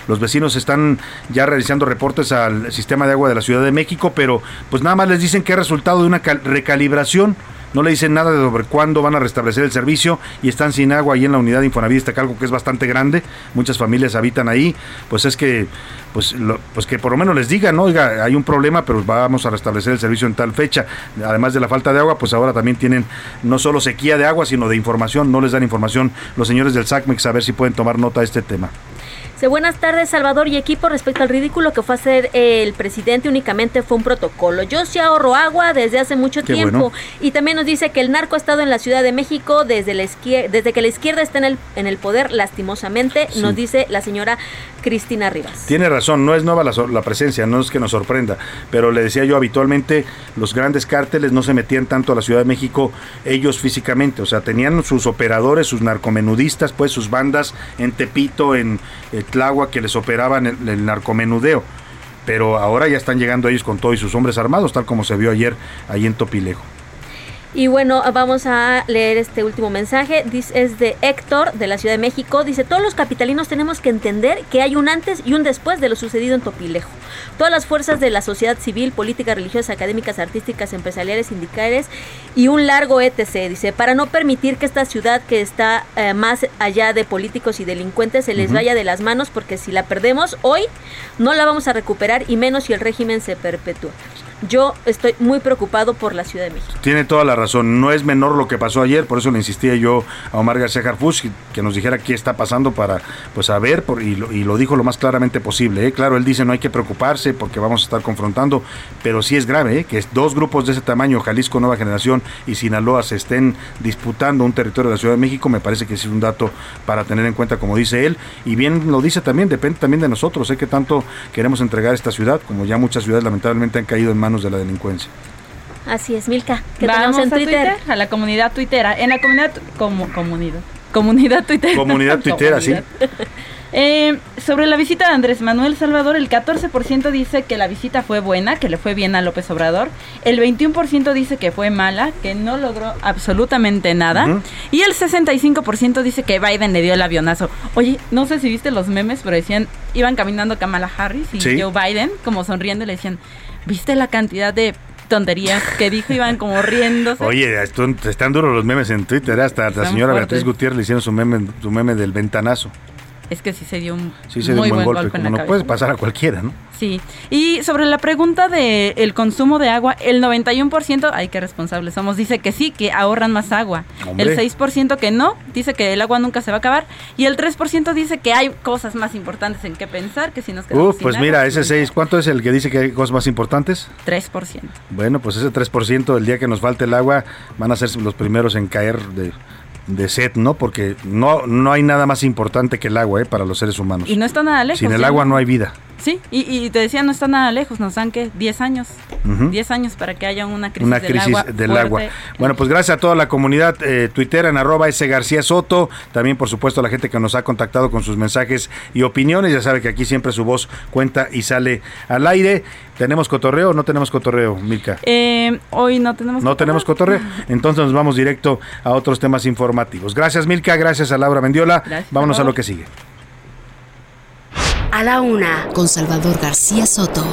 [SPEAKER 7] Los vecinos están ya realizando reportes al sistema de agua de la Ciudad de México, pero pues nada más les dicen que es resultado de una cal- recalibración. No le dicen nada de sobre cuándo van a restablecer el servicio y están sin agua ahí en la unidad de Infonavit Iztacalco, que es bastante grande. Muchas familias habitan ahí. Pues es que, pues, lo- pues que por lo menos les digan, ¿no? Oiga, hay un problema, pero vamos a restablecer el servicio en tal fecha. Además de la falta de agua, pues ahora también tienen no solo sequía de agua, sino de información. No les dan información los señores del SACMEX a ver si pueden tomar nota de este tema.
[SPEAKER 20] Buenas tardes, Salvador y equipo. Respecto al ridículo que fue hacer el presidente, únicamente fue un protocolo. Yo sí ahorro agua desde hace mucho
[SPEAKER 7] Qué
[SPEAKER 20] tiempo.
[SPEAKER 7] bueno.
[SPEAKER 20] Y también nos dice que el narco ha estado en la Ciudad de México desde, la desde que la izquierda está en el, en el poder, lastimosamente,
[SPEAKER 7] Sí.
[SPEAKER 20] nos dice la señora Cristina Rivas.
[SPEAKER 7] Tiene razón, no es nueva la, la presencia, no es que nos sorprenda, pero le decía yo, habitualmente los grandes cárteles no se metían tanto a la Ciudad de México ellos físicamente, o sea, tenían sus operadores, sus narcomenudistas, pues sus bandas en Tepito, en eh, Tláhuac, que les operaban el, el narcomenudeo, pero ahora ya están llegando ellos con todo y sus hombres armados, tal como se vio ayer ahí en Topilejo.
[SPEAKER 20] Y bueno, vamos a leer este último mensaje. Dice, es de Héctor, de la Ciudad de México. Dice, todos los capitalinos tenemos que entender que hay un antes y un después de lo sucedido en Topilejo. Todas las fuerzas de la sociedad civil, política, religiosa, académicas, artísticas, empresariales, sindicales y un largo etc. Dice, para no permitir que esta ciudad que está eh, más allá de políticos y delincuentes se les vaya de las manos porque si la perdemos hoy no la vamos a recuperar y menos si el régimen se perpetúa. Yo estoy muy preocupado por la Ciudad de México.
[SPEAKER 7] Tiene toda la razón, no es menor lo que pasó ayer, por eso le insistía yo a Omar García Harfuch que, nos dijera qué está pasando para pues saber por, y, lo, y lo dijo lo más claramente posible. ¿eh? Claro, él dice no hay que preocuparse porque vamos a estar confrontando, pero sí es grave ¿eh? que dos grupos de ese tamaño, Jalisco Nueva Generación y Sinaloa, se estén disputando un territorio de la Ciudad de México, me parece que es un dato para tener en cuenta, como dice él, y bien lo dice también, depende también de nosotros, ¿eh? que tanto queremos entregar esta ciudad, como ya muchas ciudades lamentablemente han caído en manos de la delincuencia.
[SPEAKER 20] Así es, Milka. que
[SPEAKER 8] Vamos
[SPEAKER 20] tenemos en
[SPEAKER 8] a
[SPEAKER 20] Twitter?
[SPEAKER 8] a la comunidad tuitera. En la comunidad como comunidad. Comunidad Twitter.
[SPEAKER 7] Comunidad Twitter, sí.
[SPEAKER 8] Eh, sobre la visita de Andrés Manuel Salvador, el 14% dice que la visita fue buena, que le fue bien a López Obrador. El 21% dice que fue mala, que no logró absolutamente nada. Y el 65% dice que Biden le dio el avionazo. Oye, no sé si viste los memes, pero decían, iban caminando Kamala Harris y Joe Biden, como sonriendo, y le decían, ¿viste la cantidad de tonterías que dijo, iban como riéndose.
[SPEAKER 7] Oye, están duros los memes en Twitter, ¿eh? hasta la señora Beatriz Gutiérrez le hicieron su meme, su meme del ventanazo
[SPEAKER 8] es que sí se dio un
[SPEAKER 7] muy buen, golpe, en la no puede pasar a cualquiera, ¿no?
[SPEAKER 8] Sí. Y sobre la pregunta del el consumo de agua, el 91%, ay, qué responsables somos, dice que sí, que ahorran más agua. El 6% que no, dice que el agua nunca se va a acabar. Y el 3% dice que hay cosas más importantes en qué pensar, que si nos quedamos
[SPEAKER 7] Uf, pues mira, ese 6, ¿cuánto es el que dice que hay cosas más importantes?
[SPEAKER 8] 3%.
[SPEAKER 7] Bueno, pues ese 3%, el día que nos falte el agua, van a ser los primeros en caer de de sed, ¿no? Porque no, no hay nada más importante que el agua ¿eh? para los seres humanos.
[SPEAKER 8] Y no está nada lejos.
[SPEAKER 7] Sin el agua no hay vida.
[SPEAKER 8] Sí, y, te decía, no está nada lejos, nos dan que 10 años, 10 años para que haya una crisis, una crisis del, agua,
[SPEAKER 7] Bueno, pues gracias a toda la comunidad eh, Twitter en arroba ese García Soto, también por supuesto a la gente que nos ha contactado con sus mensajes y opiniones, ya sabe que aquí siempre su voz cuenta y sale al aire. ¿Tenemos cotorreo o no tenemos cotorreo, Milka?
[SPEAKER 8] Eh, hoy no tenemos
[SPEAKER 7] No tenemos cotorreo, entonces nos vamos directo a otros temas informativos. Gracias Milka, gracias a Laura Mendiola, vámonos a lo que sigue.
[SPEAKER 2] A la una, con Salvador García Soto.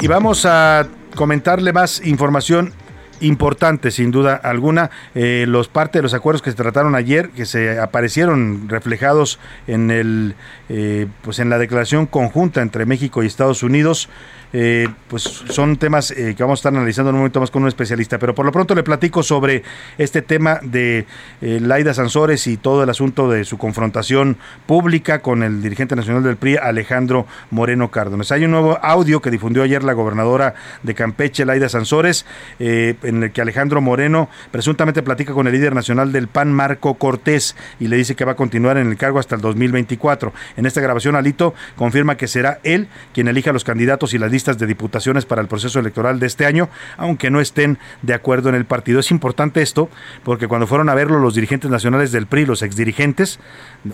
[SPEAKER 7] Y vamos a comentarle más información importante, sin duda alguna. Eh, los parte de los acuerdos que se trataron ayer, que se aparecieron reflejados en el, eh, pues en la declaración conjunta entre México y Estados Unidos. Eh, pues son temas eh, que vamos a estar analizando en un momento más con un especialista. Pero por lo pronto le platico sobre este tema de eh, Laida Sansores y todo el asunto de su confrontación pública con el dirigente nacional del PRI, Alejandro Moreno Cárdenas. Hay un nuevo audio que difundió ayer la gobernadora de Campeche, Laida Sansores, en el que Alejandro Moreno presuntamente platica con el líder nacional del PAN, Marco Cortés, y le dice que va a continuar en el cargo hasta el 2024. En esta grabación, Alito confirma que será él quien elija a los candidatos y las listas de diputaciones para el proceso electoral de este año, aunque no estén de acuerdo en el partido. Es importante esto porque cuando fueron a verlo los dirigentes nacionales del PRI, los exdirigentes,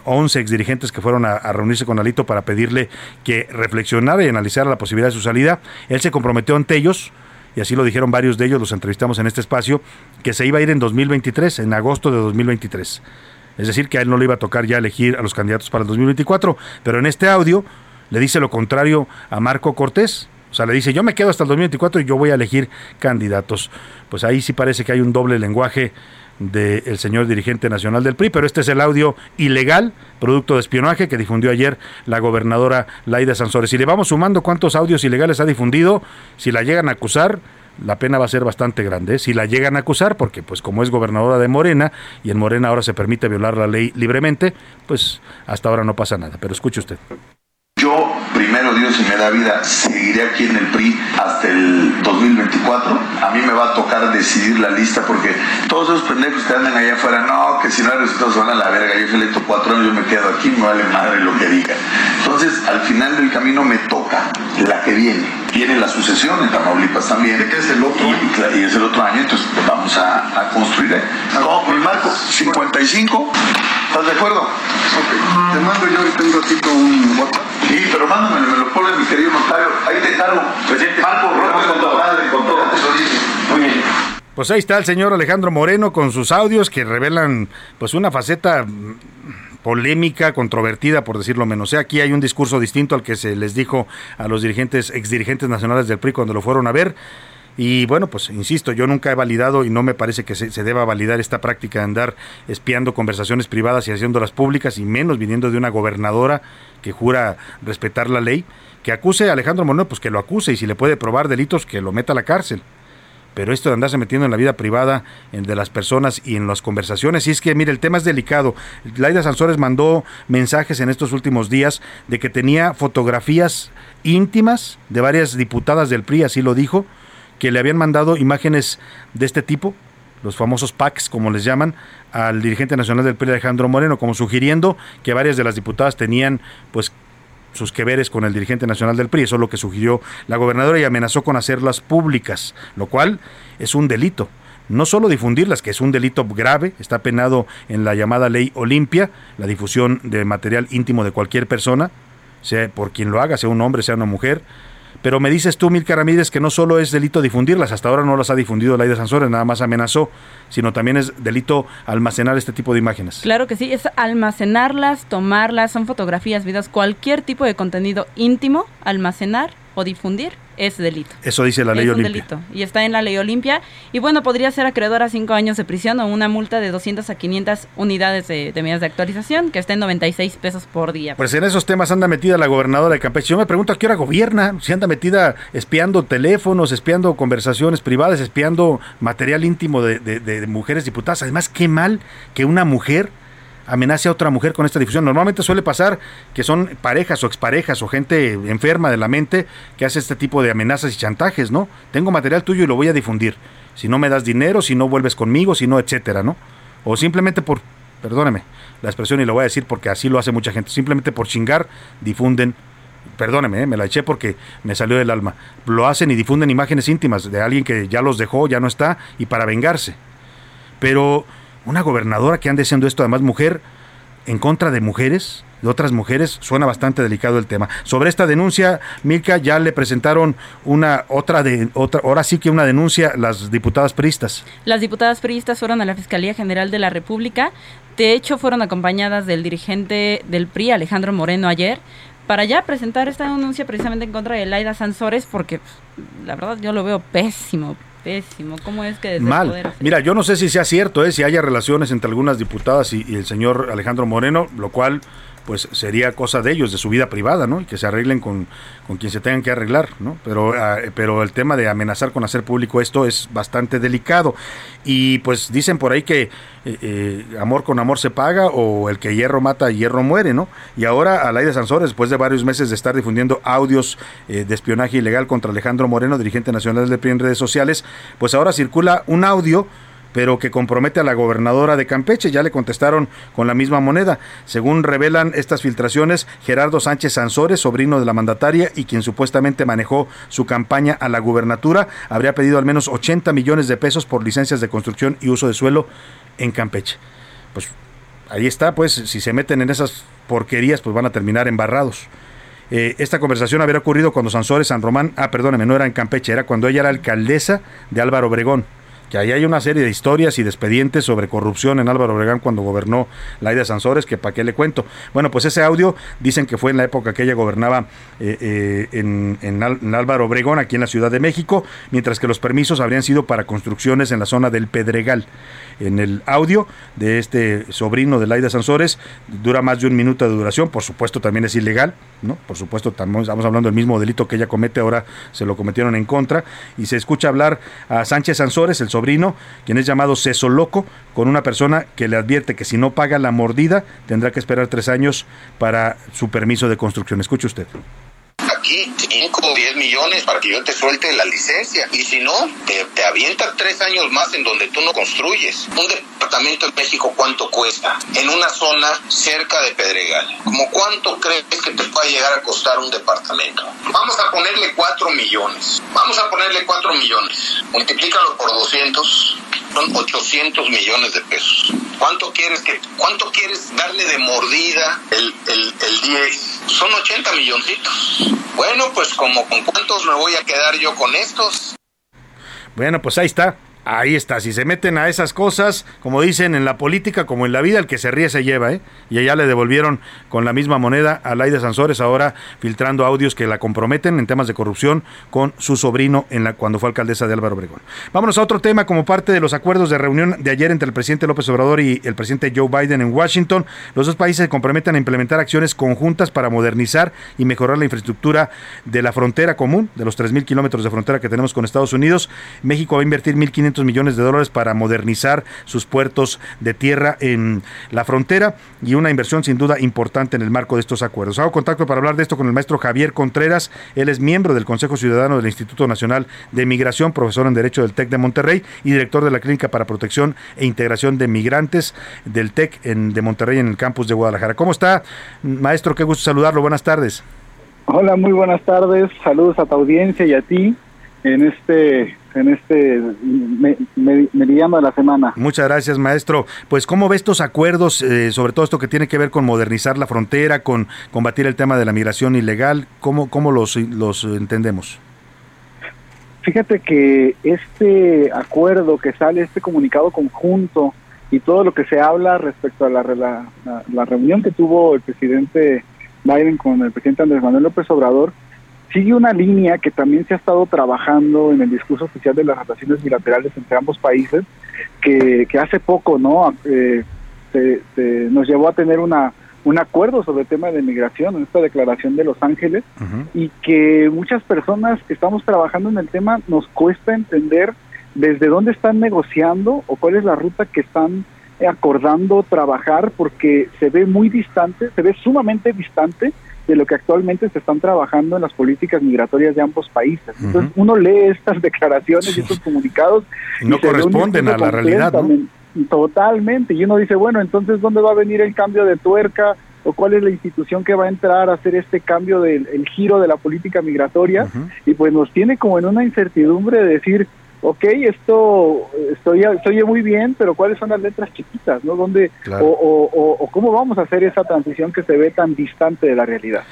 [SPEAKER 7] 11 exdirigentes que fueron a, a reunirse con Alito para pedirle que reflexionara y analizara la posibilidad de su salida, él se comprometió ante ellos y así lo dijeron varios de ellos, los entrevistamos en este espacio, que se iba a ir en 2023, en agosto de 2023. Es decir, que a él no le iba a tocar ya elegir a los candidatos para el 2024, pero en este audio le dice lo contrario a Marco Cortés, sea, le dice, yo me quedo hasta el 2024 y yo voy a elegir candidatos. Pues ahí sí parece que hay un doble lenguaje del señor dirigente nacional del PRI, pero este es el audio ilegal, producto de espionaje que difundió ayer la gobernadora Laida Sansores. Si le vamos sumando cuántos audios ilegales ha difundido, si la llegan a acusar, la pena va a ser bastante grande. ¿eh? Si la llegan a acusar, porque pues como es gobernadora de Morena y en Morena ahora se permite violar la ley libremente, pues hasta ahora no pasa nada. Pero escuche usted.
[SPEAKER 6] Primero Dios, si me da vida, seguiré aquí en el PRI hasta el 2024. A mí me va a tocar decidir la lista porque todos esos pendejos que andan allá afuera, no, que si no hay resultados van a la verga. Yo fui electo cuatro años, yo me quedo aquí, me vale madre lo que diga. Entonces, al final del camino me toca la que viene. Viene la sucesión en Tamaulipas también.
[SPEAKER 21] ¿Qué es el otro?
[SPEAKER 6] Y, es el otro año, entonces vamos a, construir. ¿eh? No, mi marco, 55. ¿Estás de acuerdo?
[SPEAKER 21] Ok. Te mando yo ahorita un ratito un WhatsApp.
[SPEAKER 6] Sí, pero mándame, me lo pone mi querido notario. Ahí te encargo. Presidente Marco, con todo. Con todo. Muy bien.
[SPEAKER 7] Pues ahí está el señor Alejandro Moreno con sus audios que revelan pues una faceta polémica, controvertida, por decirlo menos. Aquí hay un discurso distinto al que se les dijo a los dirigentes, exdirigentes nacionales del PRI cuando lo fueron a ver. Y bueno, pues insisto, yo nunca he validado y no me parece que se, deba validar esta práctica de andar espiando conversaciones privadas y haciéndolas públicas, y menos viniendo de una gobernadora que jura respetar la ley. Que acuse a Alejandro Moreno, pues que lo acuse, y si le puede probar delitos, que lo meta a la cárcel pero esto de andarse metiendo en la vida privada de las personas y en las conversaciones, y es que, mire, el tema es delicado. Laida Sansores mandó mensajes en estos últimos días de que tenía fotografías íntimas de varias diputadas del PRI, así lo dijo, que le habían mandado imágenes de este tipo, los famosos packs, como les llaman, al dirigente nacional del PRI, Alejandro Moreno, como sugiriendo que varias de las diputadas tenían, pues, sus que veres con el dirigente nacional del PRI. Eso es lo que sugirió la gobernadora y amenazó con hacerlas públicas, lo cual es un delito no solo difundirlas, que es un delito grave, está penado en la llamada ley Olimpia, la difusión de material íntimo de cualquier persona, sea por quien lo haga, sea un hombre, sea una mujer. Pero me dices tú, Milka Ramírez, que no solo es delito difundirlas, hasta ahora no las ha difundido la de Sansores, nada más amenazó, sino también es delito almacenar este tipo de imágenes.
[SPEAKER 8] Claro que sí, es almacenarlas, tomarlas, son fotografías, videos, cualquier tipo de contenido íntimo, almacenar o difundir es delito.
[SPEAKER 7] Eso dice la ley
[SPEAKER 8] es un
[SPEAKER 7] Olimpia.
[SPEAKER 8] delito y está en la ley Olimpia. Y bueno, podría ser acreedor a cinco años de prisión o una multa de 200 a 500 unidades de, de medidas de actualización, que está en 96 pesos por día.
[SPEAKER 7] Pues en esos temas anda metida la gobernadora de Campeche. Yo me pregunto a qué hora gobierna, si anda metida espiando teléfonos, espiando conversaciones privadas, espiando material íntimo de, de- de mujeres diputadas. Además, qué mal que una mujer amenace a otra mujer con esta difusión. Normalmente suele pasar que son parejas o exparejas o gente enferma de la mente que hace este tipo de amenazas y chantajes, ¿no? Tengo material tuyo y lo voy a difundir. Si no me das dinero, si no vuelves conmigo, si no, etcétera, ¿no? O simplemente por, perdóneme la expresión y lo voy a decir porque así lo hace mucha gente, simplemente por chingar difunden perdóneme, eh, me la eché porque me salió del alma. Lo hacen y difunden imágenes íntimas de alguien que ya los dejó, ya no está, y para vengarse. Pero una gobernadora que ande haciendo esto, además mujer, en contra de mujeres, de otras mujeres, suena bastante delicado el tema. Sobre esta denuncia, Milka, ya le presentaron una otra de otra, ahora sí que una denuncia las diputadas priistas.
[SPEAKER 8] Las diputadas priistas fueron a la Fiscalía General de la República. De hecho, fueron acompañadas del dirigente del PRI, Alejandro Moreno, ayer, para ya presentar esta denuncia precisamente en contra de Laida Sansores, porque pues, la verdad yo lo veo pésimo, pésimo. ¿Cómo es que desde el
[SPEAKER 7] Mal.
[SPEAKER 8] poder
[SPEAKER 7] Mira, yo no sé si sea cierto, eh, si haya relaciones entre algunas diputadas y, y el señor Alejandro Moreno, lo cual pues sería cosa de ellos, de su vida privada, ¿no? Y que se arreglen con, con quien se tengan que arreglar, ¿no? Pero, ah, pero el tema de amenazar con hacer público esto es bastante delicado. Y pues dicen por ahí que eh, eh, amor con amor se paga o el que hierro mata, hierro muere, ¿no? Y ahora Alaide Sansores, después de varios meses de estar difundiendo audios eh, de espionaje ilegal contra Alejandro Moreno, dirigente nacional del PRI en redes sociales, pues ahora circula un audio pero que compromete a la gobernadora de Campeche. Ya le contestaron con la misma moneda. Según revelan estas filtraciones, Gerardo Sánchez Sansores, sobrino de la mandataria y quien supuestamente manejó su campaña a la gubernatura, habría pedido al menos 80 millones de pesos por licencias de construcción y uso de suelo en Campeche. Pues ahí está, pues si se meten en esas porquerías, pues van a terminar embarrados. Eh, esta conversación habría ocurrido cuando Sansores San Román, ah, perdóneme, no era en Campeche, era cuando ella era alcaldesa de Álvaro Obregón que ahí hay una serie de historias y de expedientes sobre corrupción en Álvaro Obregón cuando gobernó Laida Sansores, que para qué le cuento. Bueno, pues ese audio dicen que fue en la época que ella gobernaba eh, eh, en, en Álvaro Obregón, aquí en la Ciudad de México, mientras que los permisos habrían sido para construcciones en la zona del Pedregal. En el audio de este sobrino de Laida Sansores dura más de un minuto de duración, por supuesto también es ilegal, ¿no? Por supuesto estamos, hablando del mismo delito que ella comete, ahora se lo cometieron en contra, y se escucha hablar a Sánchez Sansores, el sobrino, quien es llamado Ceso Loco, con una persona que le advierte que si no paga la mordida tendrá que esperar tres años para su permiso de construcción. Escuche usted.
[SPEAKER 22] Aquí 5 o 10 millones para que yo te suelte la licencia. Y si no, te, te avientas tres años más en donde tú no construyes. Un departamento en México, ¿cuánto cuesta? En una zona cerca de Pedregal. ¿Cómo cuánto crees que te puede llegar a costar un departamento? Vamos a ponerle 4 millones. Vamos a ponerle 4 millones. Multiplícalo por 200. Son 800 millones de pesos. ¿Cuánto quieres que cuánto quieres darle de mordida el, el, el 10? Son 80 milloncitos. Bueno, pues como con cuántos me voy a quedar yo con estos.
[SPEAKER 7] Bueno, pues ahí está. Ahí está, si se meten a esas cosas, como dicen en la política, como en la vida, el que se ríe se lleva, ¿eh? Y allá le devolvieron con la misma moneda a Laida Sansores, ahora filtrando audios que la comprometen en temas de corrupción con su sobrino en la, cuando fue alcaldesa de Álvaro Obregón. Vámonos a otro tema, como parte de los acuerdos de reunión de ayer entre el presidente López Obrador y el presidente Joe Biden en Washington, los dos países se comprometen a implementar acciones conjuntas para modernizar y mejorar la infraestructura de la frontera común, de los 3.000 kilómetros de frontera que tenemos con Estados Unidos. México va a invertir 1.500 millones de dólares para modernizar sus puertos de tierra en la frontera y una inversión sin duda importante en el marco de estos acuerdos. Hago contacto para hablar de esto con el maestro Javier Contreras. Él es miembro del Consejo Ciudadano del Instituto Nacional de Migración, profesor en Derecho del TEC de Monterrey y director de la Clínica para Protección e Integración de Migrantes del TEC de Monterrey en el campus de Guadalajara. ¿Cómo está, maestro? Qué gusto saludarlo. Buenas tardes.
[SPEAKER 23] Hola, muy buenas tardes. Saludos a tu audiencia y a ti. En este en este me- me- meridiano de la semana.
[SPEAKER 7] Muchas gracias, maestro. Pues, ¿cómo ve estos acuerdos, eh, sobre todo esto que tiene que ver con modernizar la frontera, con combatir el tema de la migración ilegal? ¿Cómo, cómo los, los entendemos?
[SPEAKER 23] Fíjate que este acuerdo que sale, este comunicado conjunto y todo lo que se habla respecto a la, la, la reunión que tuvo el presidente Biden con el presidente Andrés Manuel López Obrador, sigue una línea que también se ha estado trabajando en el discurso oficial de las relaciones bilaterales entre ambos países, que, que hace poco no Eh, se- se- nos llevó a tener una un acuerdo sobre el tema de migración en esta declaración de Los Ángeles y que muchas personas que estamos trabajando en el tema nos cuesta entender desde dónde están negociando o cuál es la ruta que están acordando trabajar porque se ve muy distante, se ve sumamente distante de lo que actualmente se están trabajando en las políticas migratorias de ambos países. Entonces uno lee estas declaraciones y estos comunicados
[SPEAKER 7] Y no corresponden a la realidad,
[SPEAKER 23] Totalmente. Y uno dice, bueno, entonces, ¿dónde va a venir el cambio de tuerca? ¿O cuál es la institución que va a entrar a hacer este cambio del el giro de la política migratoria? Y pues nos tiene como en una incertidumbre de decir, ok, esto estoy, oye muy bien, pero ¿cuáles son las letras chiquitas? ¿no? ¿Dónde,
[SPEAKER 7] Claro.
[SPEAKER 23] o, o- o- o cómo vamos a hacer esa transición que se ve tan distante de la realidad?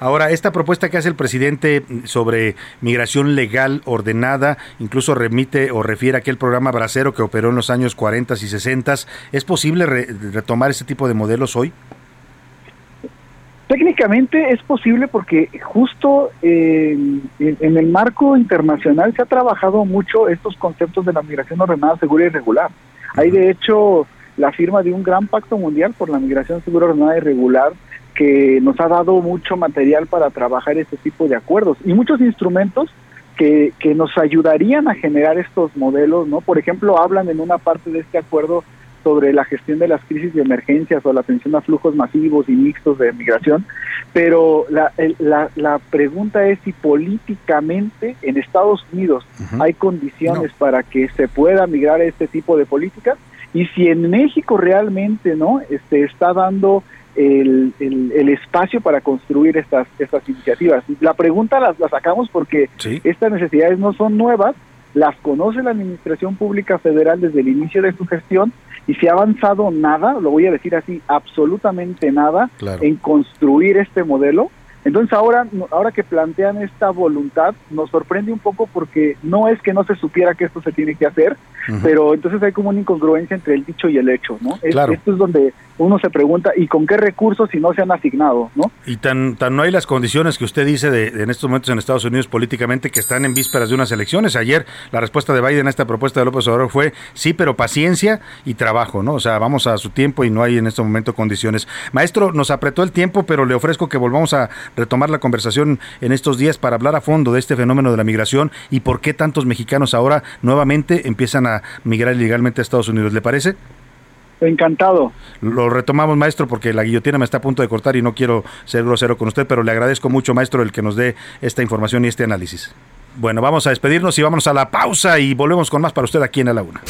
[SPEAKER 7] Ahora, esta propuesta que hace el presidente sobre migración legal ordenada, incluso remite o refiere a aquel programa bracero que operó en los años 40 y 60. ¿Es posible re- retomar ese tipo de modelos hoy?
[SPEAKER 23] Técnicamente es posible porque justo eh, en, el marco internacional se ha trabajado mucho estos conceptos de la migración ordenada, segura y regular. Hay de hecho la firma de un gran pacto mundial por la migración segura, ordenada y regular que nos ha dado mucho material para trabajar este tipo de acuerdos y muchos instrumentos que, que nos ayudarían a generar estos modelos, ¿no? Por ejemplo, hablan en una parte de este acuerdo sobre la gestión de las crisis de emergencias o la atención a flujos masivos y mixtos de migración, pero la, el- la, la pregunta es si políticamente en Estados Unidos hay condiciones para que se pueda migrar a este tipo de políticas y si en México realmente no este, está dando el, el- el espacio para construir estas, estas iniciativas. La pregunta las, la sacamos porque estas necesidades no son nuevas, las conoce la Administración Pública Federal desde el inicio de su gestión y se ha avanzado nada, lo voy a decir así, absolutamente nada
[SPEAKER 7] Claro.
[SPEAKER 23] en construir este modelo. Entonces ahora, ahora que plantean esta voluntad, nos sorprende un poco porque no es que no se supiera que esto se tiene que hacer, pero entonces hay como una incongruencia entre el dicho y el hecho, ¿no? Es-
[SPEAKER 7] Claro.
[SPEAKER 23] Esto es donde uno se pregunta, ¿y con qué recursos si no se han asignado, no?
[SPEAKER 7] Y tan, tan no hay las condiciones que usted dice de, de en estos momentos en Estados Unidos políticamente que están en vísperas de unas elecciones. Ayer la respuesta de Biden a esta propuesta de López Obrador fue sí, pero paciencia y trabajo, ¿no? O sea, vamos a su tiempo y no hay en este momento condiciones. Maestro, nos apretó el tiempo, pero le ofrezco que volvamos a retomar la conversación en estos días para hablar a fondo de este fenómeno de la migración y por qué tantos mexicanos ahora nuevamente empiezan a migrar ilegalmente a Estados Unidos. ¿Le parece?
[SPEAKER 23] Encantado.
[SPEAKER 7] Lo retomamos, maestro, porque la guillotina me está a punto de cortar y no quiero ser grosero con usted, pero le agradezco mucho, maestro, el que nos dé esta información y este análisis. Bueno, vamos a despedirnos y vámonos a la pausa y volvemos con más para usted aquí en A la Una.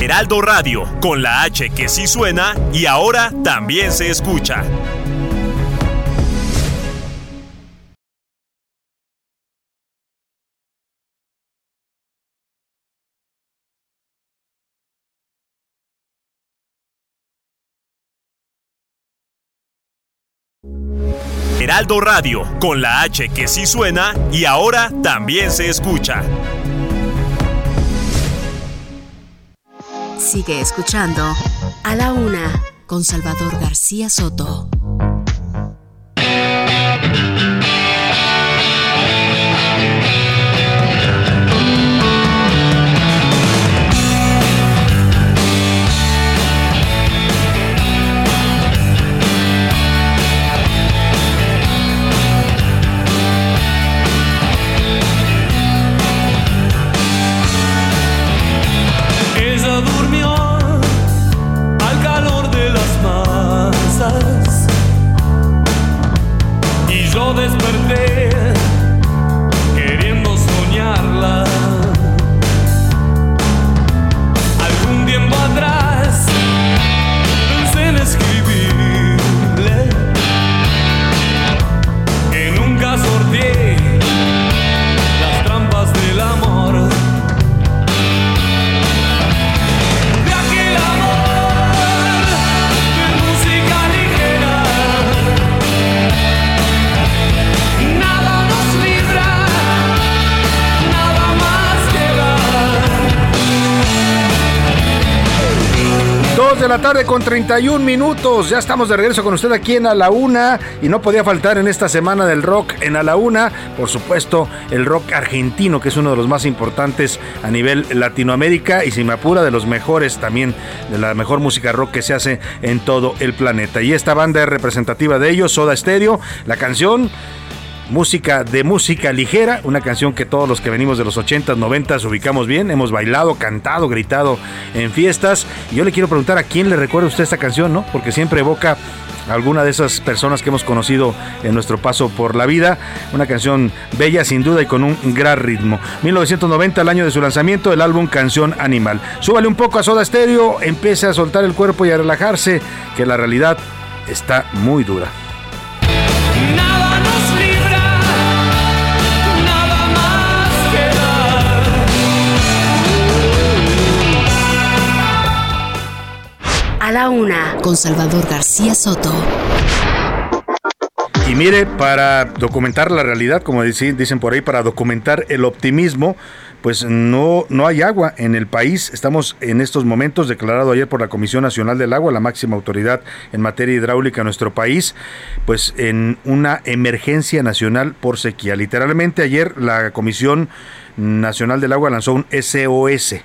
[SPEAKER 1] Heraldo Radio, con la H que sí suena y ahora también se escucha. Heraldo Radio, con la H que sí suena y ahora también se escucha.
[SPEAKER 2] Sigue escuchando A la Una con Salvador García Soto.
[SPEAKER 7] La tarde con 31 minutos. Ya estamos de regreso con usted aquí en A la Una. Y no podía faltar en esta semana del rock en A la Una, por supuesto, el rock argentino, que es uno de los más importantes a nivel Latinoamérica. Y si me apura, de los mejores también, de la mejor música rock que se hace en todo el planeta. Y esta banda es representativa de ellos, Soda Stereo. La canción música de música ligera, una canción que todos los que venimos de los 80s, 90s ubicamos bien, hemos bailado, cantado, gritado en fiestas. Y yo le quiero preguntar a quién le recuerda usted esta canción, ¿no? Porque siempre evoca alguna de esas personas que hemos conocido en nuestro paso por la vida. Una canción bella sin duda y con un gran ritmo. 1990, el año de su lanzamiento, el álbum Canción Animal. Súbale un poco a Soda Stereo, empiece a soltar el cuerpo y a relajarse, que la realidad está muy dura.
[SPEAKER 2] La una, con Salvador García Soto.
[SPEAKER 7] Y mire, para documentar la realidad, como dicen, dicen por ahí, para documentar el optimismo, pues no, no hay agua en el país. Estamos en estos momentos, declarado ayer por la Comisión Nacional del Agua, la máxima autoridad en materia hidráulica en nuestro país, pues en una emergencia nacional por sequía. Literalmente ayer la Comisión Nacional del Agua lanzó un SOS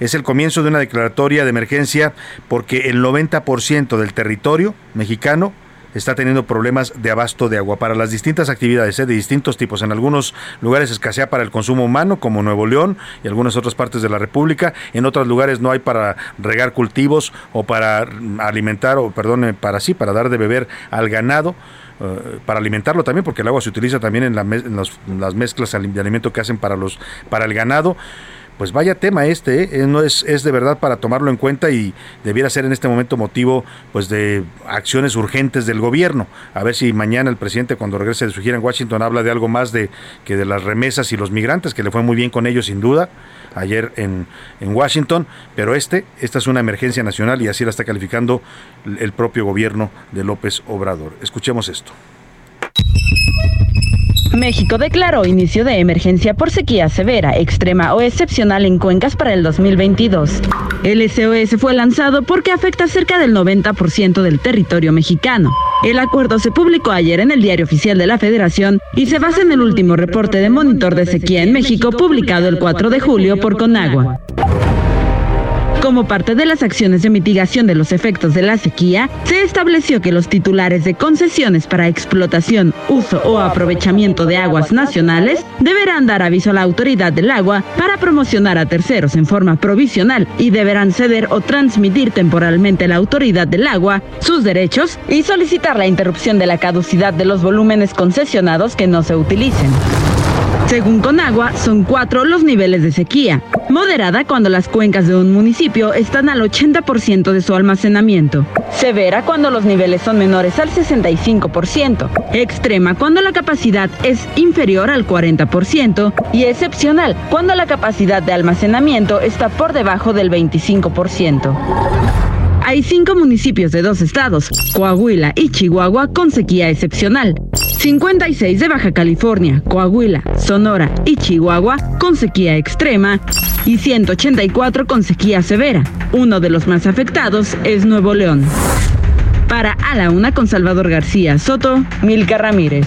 [SPEAKER 7] es el comienzo de una declaratoria de emergencia porque el 90% del territorio mexicano está teniendo problemas de abasto de agua para las distintas actividades ¿eh? de distintos tipos. En algunos lugares escasea para el consumo humano, como Nuevo León y algunas otras partes de la República. En otros lugares no hay para regar cultivos o para alimentar, o perdón, eh, para sí, para dar de beber al ganado. eh, para alimentarlo también, porque el agua se utiliza también en, las mezclas de alimento que hacen para los para el ganado. Pues vaya tema este, ¿eh? Eh, no es, es de verdad para tomarlo en cuenta y debiera ser en este momento motivo pues de acciones urgentes del gobierno. A ver si mañana el presidente cuando regrese de su gira en Washington habla de algo más de que de las remesas y los migrantes, que le fue muy bien con ellos sin duda ayer en, en Washington, pero este, esta es una emergencia nacional y así la está calificando el- el propio gobierno de López Obrador. Escuchemos esto.
[SPEAKER 8] México declaró inicio de emergencia por sequía severa, extrema o excepcional en cuencas para el 2022. El SOS fue lanzado porque afecta cerca del 90% del territorio mexicano. El acuerdo se publicó ayer en el Diario Oficial de la Federación y se basa en el último reporte de monitor de sequía en México publicado el 4 de julio por Conagua. Como parte de las acciones de mitigación de los efectos de la sequía, se estableció que los titulares de concesiones para explotación, uso o aprovechamiento de aguas nacionales deberán dar aviso a la autoridad del agua para promocionar a terceros en forma provisional y deberán ceder o transmitir temporalmente a la autoridad del agua sus derechos y solicitar la interrupción de la caducidad de los volúmenes concesionados que no se utilicen. Según Conagua, son cuatro los niveles de sequía. Moderada cuando las cuencas de un municipio están al 80% de su almacenamiento. Severa cuando los niveles son menores al 65%. Extrema cuando la capacidad es inferior al 40%. Y excepcional cuando la capacidad de almacenamiento está por debajo del 25%. Hay cinco municipios de dos estados, Coahuila y Chihuahua, con sequía excepcional. 56 de Baja California, Coahuila, Sonora y Chihuahua con sequía extrema y 184 con sequía severa. Uno de los más afectados es Nuevo León. Para A la Una con Salvador García Soto, Milka Ramírez.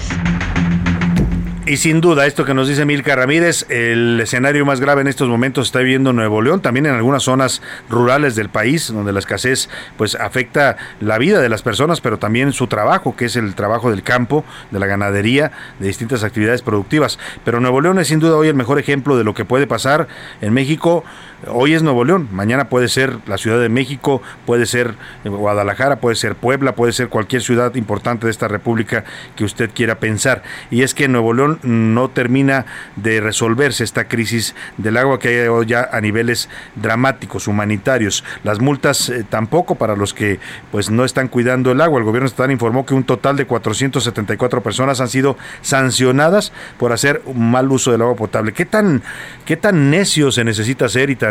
[SPEAKER 7] Y sin duda, esto que nos dice Milka Ramírez, el escenario más grave en estos momentos está viviendo Nuevo León, también en algunas zonas rurales del país, donde la escasez pues afecta la vida de las personas, pero también su trabajo, que es el trabajo del campo, de la ganadería, de distintas actividades productivas. Pero Nuevo León es sin duda hoy el mejor ejemplo de lo que puede pasar en México. Hoy es Nuevo León, mañana puede ser la Ciudad de México, puede ser Guadalajara, puede ser Puebla, puede ser cualquier ciudad importante de esta república que usted quiera pensar. Y es que Nuevo León no termina de resolverse esta crisis del agua que hay hoy ya a niveles dramáticos, humanitarios. Las multas eh, tampoco para los que pues no están cuidando el agua. El gobierno estatal informó que un total de 474 personas han sido sancionadas por hacer un mal uso del agua potable. ¿Qué tan, qué tan necio se necesita ser y tan,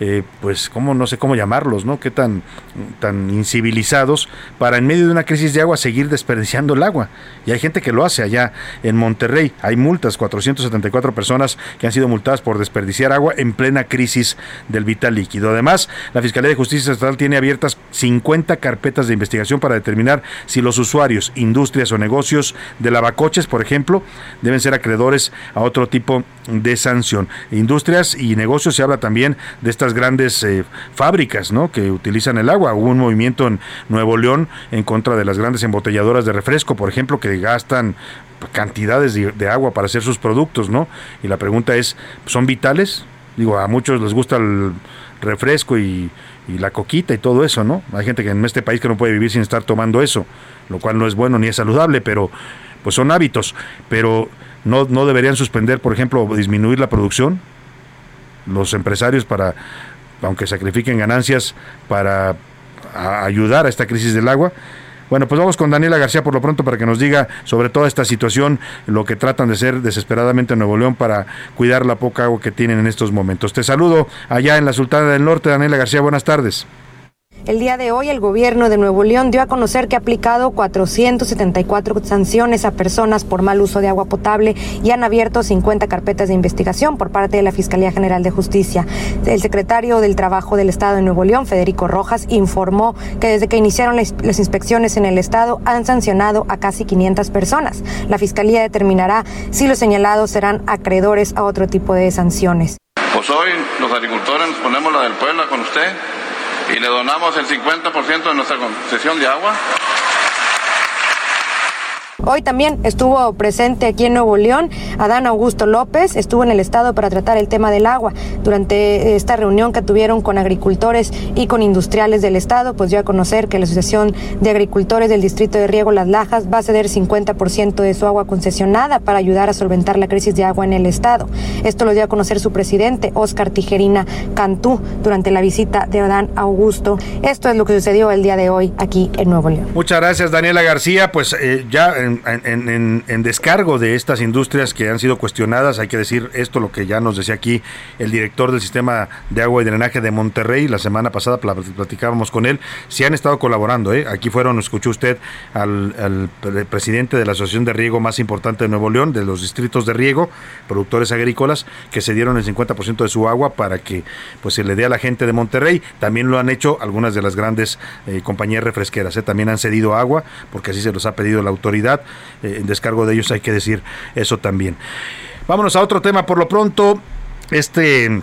[SPEAKER 7] eh, pues, cómo, no sé cómo llamarlos, ¿no? Qué tan, tan incivilizados para en medio de una crisis de agua seguir desperdiciando el agua. Y hay gente que lo hace allá en Monterrey. hay multas, 474 personas que han sido multadas por desperdiciar agua en plena crisis del vital líquido. Además, la Fiscalía de Justicia Estatal tiene abiertas 50 carpetas de investigación para determinar si los usuarios, industrias o negocios de lavacoches, por ejemplo, deben ser acreedores a otro tipo de sanción. Industrias y negocios se habla también de estas grandes eh, fábricas ¿no? que utilizan el agua. Hubo un movimiento en Nuevo León en contra de las grandes embotelladoras de refresco, por ejemplo, que gastan cantidades de, agua para hacer sus productos, ¿no? Y la pregunta es, ¿son vitales? Digo, a muchos les gusta el refresco y, y la coquita y todo eso, ¿no? Hay gente que en este país que no puede vivir sin estar tomando eso, lo cual no es bueno ni es saludable, pero pues son hábitos. Pero no, no deberían suspender, por ejemplo, disminuir la producción, los empresarios para, aunque sacrifiquen ganancias para ayudar a esta crisis del agua. Bueno, pues vamos con Daniela García por lo pronto para que nos diga sobre toda esta situación, lo que tratan de hacer desesperadamente en Nuevo León para cuidar la poca agua que tienen en estos momentos. Te saludo allá en la Sultana del Norte, Daniela García, buenas tardes.
[SPEAKER 24] El día de hoy el gobierno de Nuevo León dio a conocer que ha aplicado 474 sanciones a personas por mal uso de agua potable y han abierto 50 carpetas de investigación por parte de la Fiscalía General de Justicia. El secretario del Trabajo del Estado de Nuevo León, Federico Rojas, informó que desde que iniciaron las inspecciones en el Estado han sancionado a casi 500 personas. La Fiscalía determinará si los señalados serán acreedores a otro tipo de sanciones.
[SPEAKER 21] Pues hoy los agricultores nos ponemos la del pueblo con usted y le donamos el 50% de nuestra concesión de agua
[SPEAKER 24] Hoy también estuvo presente aquí en Nuevo León Adán Augusto López, estuvo en el estado para tratar el tema del agua. Durante esta reunión que tuvieron con agricultores y con industriales del estado, pues dio a conocer que la Asociación de Agricultores del Distrito de Riego Las Lajas va a ceder 50% de su agua concesionada para ayudar a solventar la crisis de agua en el estado. Esto lo dio a conocer su presidente, Oscar Tijerina Cantú, durante la visita de Adán Augusto. Esto es lo que sucedió el día de hoy aquí en Nuevo León.
[SPEAKER 7] Muchas gracias, Daniela García. Pues eh, ya en en, descargo de estas industrias que han sido cuestionadas, hay que decir esto, lo que ya nos decía aquí el director del sistema de agua y drenaje de Monterrey, la semana pasada platicábamos con él, si han estado colaborando. ¿eh? Aquí fueron, escuchó usted al, presidente de la asociación de riego más importante de Nuevo León, de los distritos de riego, productores agrícolas, que se dieron el 50% de su agua para que pues se le dé a la gente de Monterrey. También lo han hecho algunas de las grandes eh, compañías refresqueras, ¿eh? también han cedido agua, porque así se los ha pedido la autoridad. Eh, en descargo de ellos hay que decir eso también. Vámonos a otro tema por lo pronto. Este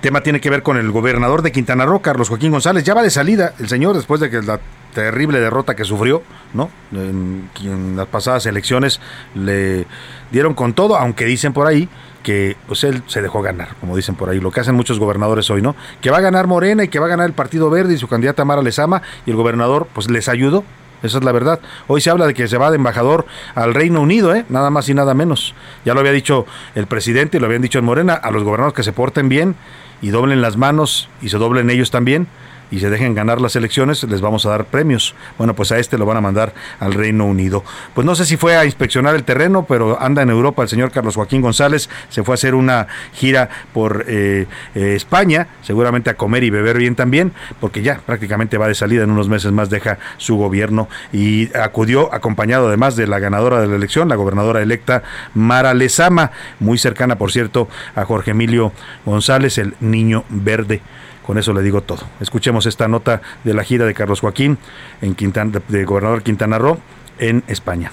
[SPEAKER 7] tema tiene que ver con el gobernador de Quintana Roo, Carlos Joaquín González. Ya va de salida el señor después de que la terrible derrota que sufrió, ¿no? En, las pasadas elecciones le dieron con todo, aunque dicen por ahí que pues él se dejó ganar, como dicen por ahí, lo que hacen muchos gobernadores hoy, ¿no? Que va a ganar Morena y que va a ganar el Partido Verde y su candidata Mara Lezama y el gobernador pues les ayudó, esa es la verdad. Hoy se habla de que se va de embajador al Reino Unido, ¿eh? nada más y nada menos. Ya lo había dicho el presidente y lo habían dicho en Morena, a los gobernadores que se porten bien y doblen las manos y se doblen ellos también y se dejen ganar las elecciones, les vamos a dar premios. Bueno, pues a este lo van a mandar al Reino Unido. Pues no sé si fue a inspeccionar el terreno, pero anda en Europa el señor Carlos Joaquín González, se fue a hacer una gira por eh, eh, España, seguramente a comer y beber bien también, porque ya prácticamente va de salida, en unos meses más deja su gobierno y acudió acompañado además de la ganadora de la elección, la gobernadora electa Mara Lezama, muy cercana, por cierto, a Jorge Emilio González, el niño verde. Con eso le digo todo. Escuchemos esta nota de la gira de Carlos Joaquín en Quintana, de gobernador Quintana Roo en España.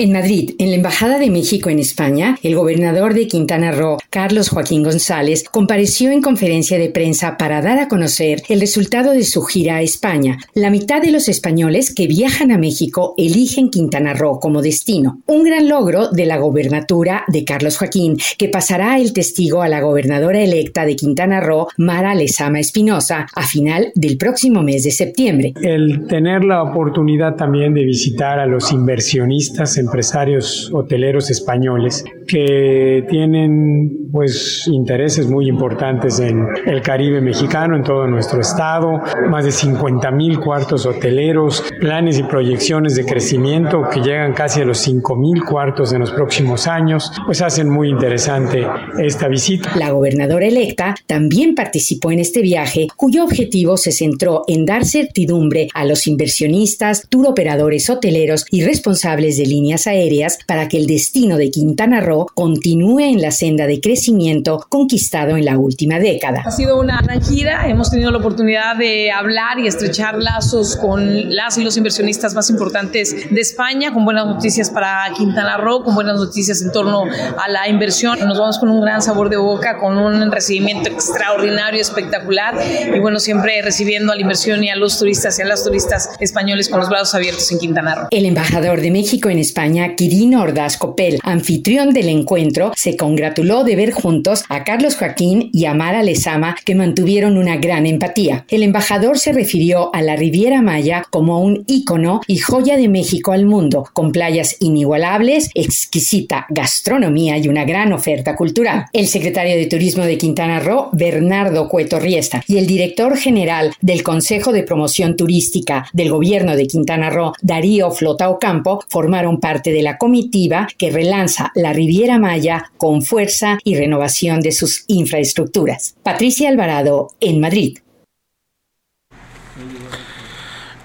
[SPEAKER 25] En Madrid, en la Embajada de México en España, el gobernador de Quintana Roo, Carlos Joaquín González, compareció en conferencia de prensa para dar a conocer el resultado de su gira a España. La mitad de los españoles que viajan a México eligen Quintana Roo como destino. Un gran logro de la gobernatura de Carlos Joaquín, que pasará el testigo a la gobernadora electa de Quintana Roo, Mara Lezama Espinosa, a final del próximo mes de septiembre.
[SPEAKER 26] El tener la oportunidad también de visitar a los inversionistas en empresarios hoteleros españoles que tienen pues intereses muy importantes en el Caribe mexicano, en todo nuestro estado, más de 50 mil cuartos hoteleros, planes y proyecciones de crecimiento que llegan casi a los 5 mil cuartos en los próximos años, pues hacen muy interesante esta visita.
[SPEAKER 25] La gobernadora electa también participó en este viaje, cuyo objetivo se centró en dar certidumbre a los inversionistas, turoperadores hoteleros y responsables de líneas líneas aéreas para que el destino de Quintana Roo continúe en la senda de crecimiento conquistado en la última década.
[SPEAKER 27] Ha sido una gran gira, hemos tenido la oportunidad de hablar y estrechar lazos con las y los inversionistas más importantes de España, con buenas noticias para Quintana Roo, con buenas noticias en torno a la inversión. Nos vamos con un gran sabor de boca, con un recibimiento extraordinario, espectacular y bueno, siempre recibiendo a la inversión y a los turistas y a las turistas españoles con los brazos abiertos en Quintana Roo.
[SPEAKER 25] El embajador de México en España, Quirino Ordaz Copel, anfitrión del encuentro, se congratuló de ver juntos a Carlos Joaquín y a Mara Lezama, que mantuvieron una gran empatía. El embajador se refirió a la Riviera Maya como un ícono y joya de México al mundo, con playas inigualables, exquisita gastronomía y una gran oferta cultural. El secretario de Turismo de Quintana Roo, Bernardo Cueto Riesta, y el director general del Consejo de Promoción Turística del Gobierno de Quintana Roo, Darío Flota Ocampo, formaron parte de la comitiva que relanza la Riviera Maya con fuerza y renovación de sus infraestructuras. Patricia Alvarado, en Madrid.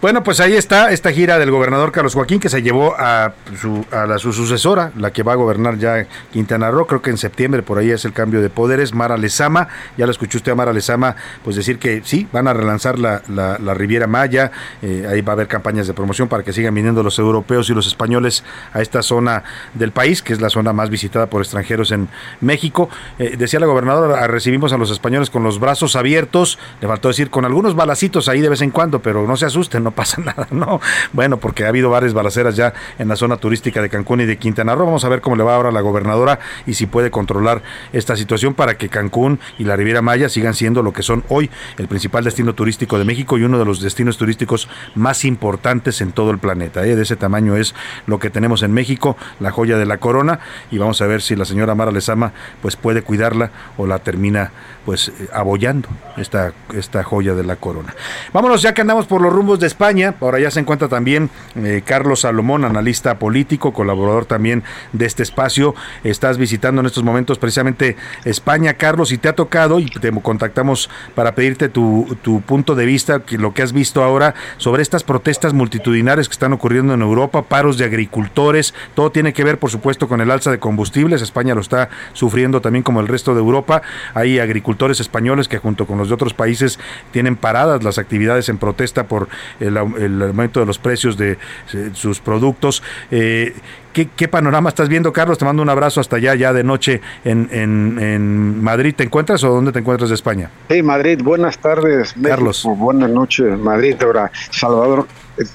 [SPEAKER 7] Bueno, pues ahí está esta gira del gobernador Carlos Joaquín que se llevó a su, a la, su sucesora, la que va a gobernar ya Quintana Roo, creo que en septiembre por ahí es el cambio de poderes, Mara Lezama, ya la escuchó usted a Mara Lezama, pues decir que sí, van a relanzar la, la, la Riviera Maya, eh, ahí va a haber campañas de promoción para que sigan viniendo los europeos y los españoles a esta zona del país, que es la zona más visitada por extranjeros en México. Eh, decía la gobernadora, recibimos a los españoles con los brazos abiertos, le faltó decir con algunos balacitos ahí de vez en cuando, pero no se asusten, no pasa nada, ¿no? Bueno, porque ha habido varias balaceras ya en la zona turística de Cancún y de Quintana Roo. Vamos a ver cómo le va ahora la gobernadora y si puede controlar esta situación para que Cancún y la Riviera Maya sigan siendo lo que son hoy el principal destino turístico de México y uno de los destinos turísticos más importantes en todo el planeta. ¿eh? De ese tamaño es lo que tenemos en México, la joya de la corona, y vamos a ver si la señora Mara Lezama pues puede cuidarla o la termina pues eh, abollando esta, esta joya de la corona. Vámonos ya que andamos por los rumbos de España, ahora ya se encuentra también eh, Carlos Salomón, analista político, colaborador también de este espacio. Estás visitando en estos momentos precisamente España, Carlos, y te ha tocado y te contactamos para pedirte tu, tu punto de vista, lo que has visto ahora sobre estas protestas multitudinarias que están ocurriendo en Europa, paros de agricultores, todo tiene que ver por supuesto con el alza de combustibles, España lo está sufriendo también como el resto de Europa, hay agricultores españoles que junto con los de otros países tienen paradas las actividades en protesta por el, el aumento de los precios de, de sus productos. Eh, ¿qué, ¿qué, panorama estás viendo, Carlos? Te mando un abrazo hasta allá, ya de noche en, en, en Madrid. ¿Te encuentras o dónde te encuentras de España?
[SPEAKER 28] Sí, Madrid. Buenas tardes,
[SPEAKER 7] Carlos.
[SPEAKER 28] Buenas noches, Madrid. Ahora, Salvador,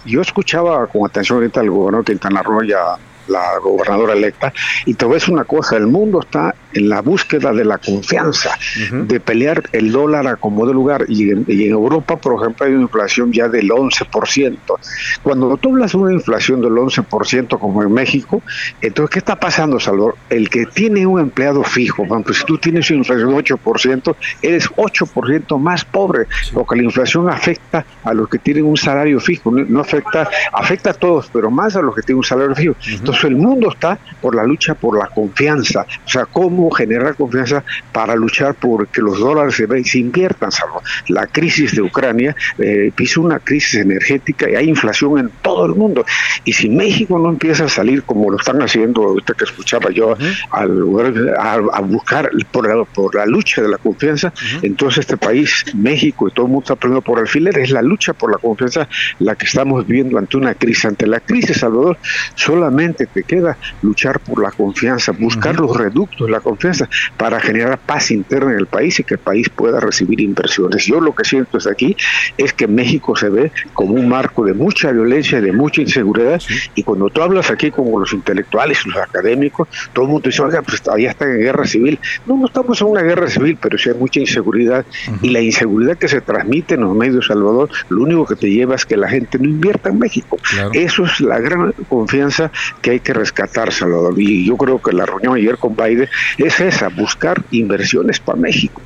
[SPEAKER 28] yo escuchaba con atención ahorita al gobernador Quintana Roo y a la gobernadora electa, y te ves una cosa, el mundo está en la búsqueda de la confianza, uh -huh. de pelear el dólar a como de lugar, y en, y en, Europa, por ejemplo, hay una inflación ya del 11%. Cuando tú hablas de una inflación del 11% como en México, entonces, ¿qué está pasando, Salvador? El que tiene un empleado fijo, ejemplo, si tú tienes una inflación del 8%, eres 8% más pobre, sí. porque la inflación afecta a los que tienen un salario fijo, no, no afecta, afecta a todos, pero más a los que tienen un salario fijo. Uh -huh. Entonces, el mundo está por la lucha por la confianza, o sea, cómo generar confianza para luchar por que los dólares se, se inviertan. Salvo. La crisis de Ucrania eh, pisa una crisis energética y hay inflación en todo el mundo. Y si México no empieza a salir como lo están haciendo, ahorita que escuchaba yo, uh -huh. al, a, a, buscar por la, por la, lucha de la confianza, uh -huh. entonces este país, México y todo el mundo está prendiendo por alfiler, es la lucha por la confianza la que estamos viviendo ante una crisis. Ante la crisis, Salvador, solamente te queda luchar por la confianza, buscar uh -huh. los reductos de la confianza para generar paz interna en el país y que el país pueda recibir inversiones. Yo lo que siento desde aquí es que México se ve como un marco de mucha violencia, de mucha inseguridad, y cuando tú hablas aquí como los intelectuales, los académicos, todo el mundo dice, oiga, pues todavía están en guerra civil. No, no estamos en una guerra civil, pero sí hay mucha inseguridad, uh -huh. y la inseguridad que se transmite en los medios Salvador, lo único que te lleva es que la gente no invierta en México. Claro. Eso es la gran confianza que hay que rescatar, Salvador. Y yo creo que la reunión ayer con Biden es esa, buscar inversiones para México.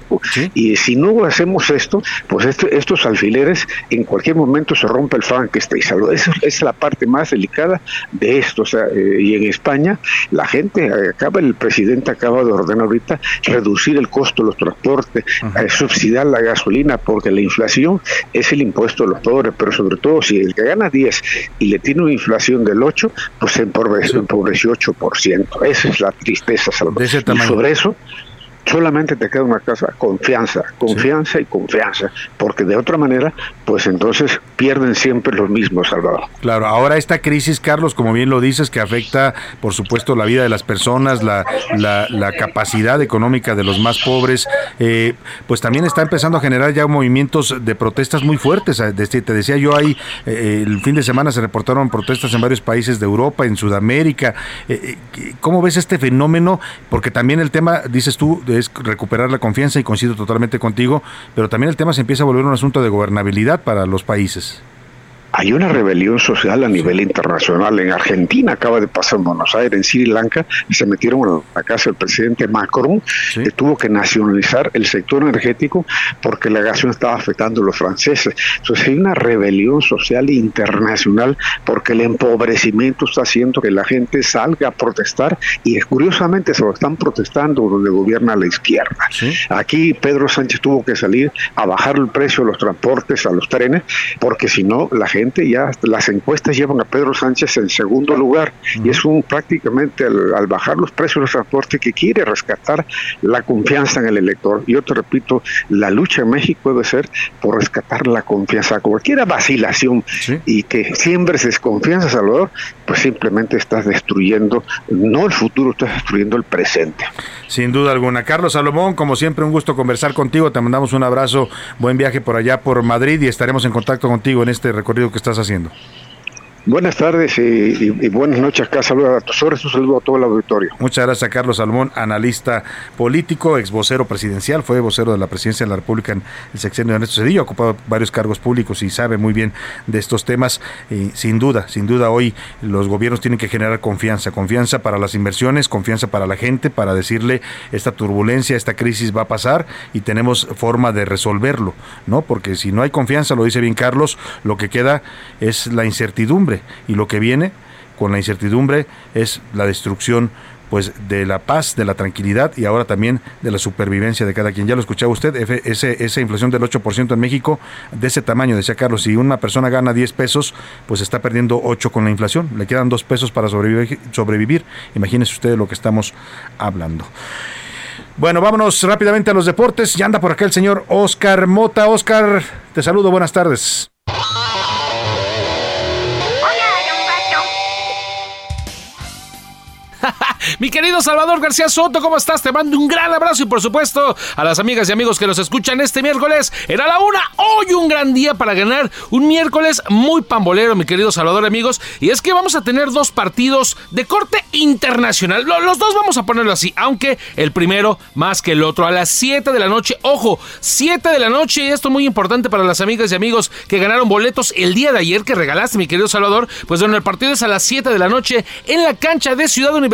[SPEAKER 28] Y si no hacemos esto, pues este- estos alfileres en cualquier momento se rompe el Frankenstein. Esa es la parte más delicada de esto. O sea, eh, y en España la gente eh, acaba, el presidente acaba de ordenar ahorita reducir el costo de los transportes, eh, subsidiar la gasolina, porque la inflación es el impuesto de los pobres, pero sobre todo si el que gana 10 y le tiene una inflación del 8, pues se empobreció, empobreció 8%. Esa es la tristeza, Salvador. Y sobre eso solamente te queda una cosa, confianza, confianza y confianza, porque de otra manera, pues entonces pierden siempre los mismos, Salvador.
[SPEAKER 7] Claro, ahora esta crisis, Carlos, como bien lo dices, que afecta, por supuesto, la vida de las personas, la, la, la capacidad económica de los más pobres, eh, pues también está empezando a generar ya movimientos de protestas muy fuertes. Desde- Te decía yo ahí, eh, el fin de semana se reportaron protestas en varios países de Europa, en Sudamérica. Eh, eh, ¿Cómo ves este fenómeno? Porque también el tema, dices tú, es recuperar la confianza y coincido totalmente contigo, pero también el tema se empieza a volver un asunto de gobernabilidad para los países.
[SPEAKER 28] Hay una rebelión social a nivel internacional. En Argentina acaba de pasar en Buenos Aires, en Sri Lanka, se metieron a la casa del presidente Macron, que tuvo que nacionalizar el sector energético porque la gasolina estaba afectando a los franceses. Entonces hay una rebelión social internacional porque el empobrecimiento está haciendo que la gente salga a protestar y curiosamente se lo están protestando donde gobierna la izquierda. Aquí Pedro Sánchez tuvo que salir a bajar el precio de los transportes, a los trenes, porque si no, la gente ya, las encuestas llevan a Pedro Sánchez en segundo lugar y es un prácticamente al, al bajar los precios de los transportes que quiere rescatar la confianza en el elector. Yo te repito, la lucha en México debe ser por rescatar la confianza. Cualquier vacilación y que siembres desconfianza, Salvador, pues simplemente estás destruyendo, no el futuro, estás destruyendo el presente.
[SPEAKER 7] Sin duda alguna. Carlos Salomón, como siempre, un gusto conversar contigo. Te mandamos un abrazo, buen viaje por allá por Madrid y estaremos en contacto contigo en este recorrido que estás haciendo.
[SPEAKER 28] Buenas tardes y, buenas noches acá. Saludos a tus horas, un saludo a todo el auditorio.
[SPEAKER 7] Muchas gracias a Carlos Salmón, analista político, ex vocero presidencial, fue vocero de la presidencia de la República en el sexenio de Ernesto Cedillo, ha ocupado varios cargos públicos y sabe muy bien de estos temas. Y sin duda, sin duda hoy los gobiernos tienen que generar confianza, confianza para las inversiones, confianza para la gente, para decirle esta turbulencia, esta crisis va a pasar y tenemos forma de resolverlo, ¿no? Porque si no hay confianza, lo dice bien Carlos, lo que queda es la incertidumbre y lo que viene con la incertidumbre es la destrucción pues de la paz, de la tranquilidad y ahora también de la supervivencia de cada quien. Ya lo escuchaba usted, esa inflación del 8% en México, de ese tamaño, decía Carlos, si una persona gana 10 pesos, pues está perdiendo 8 con la inflación, le quedan 2 pesos para sobrevivir, sobrevivir. Imagínense usted de lo que estamos hablando. Bueno, vámonos rápidamente a los deportes. Ya anda por acá el señor Oscar Mota. Oscar, te saludo, buenas tardes.
[SPEAKER 29] Mi querido Salvador García Soto, ¿cómo estás? Te mando un gran abrazo y por supuesto a las amigas y amigos que nos escuchan este miércoles. Era la una, hoy un gran día para ganar. Un miércoles muy pambolero, mi querido Salvador, amigos. Y es que vamos a tener dos partidos de corte internacional. Lo- Los dos vamos a ponerlo así, aunque el primero más que el otro. A las 7 de la noche, ojo, 7 de la noche. Y esto muy importante para las amigas y amigos que ganaron boletos el día de ayer que regalaste, mi querido Salvador. Pues bueno, el partido es a las 7 de la noche en la cancha de Ciudad Universitaria.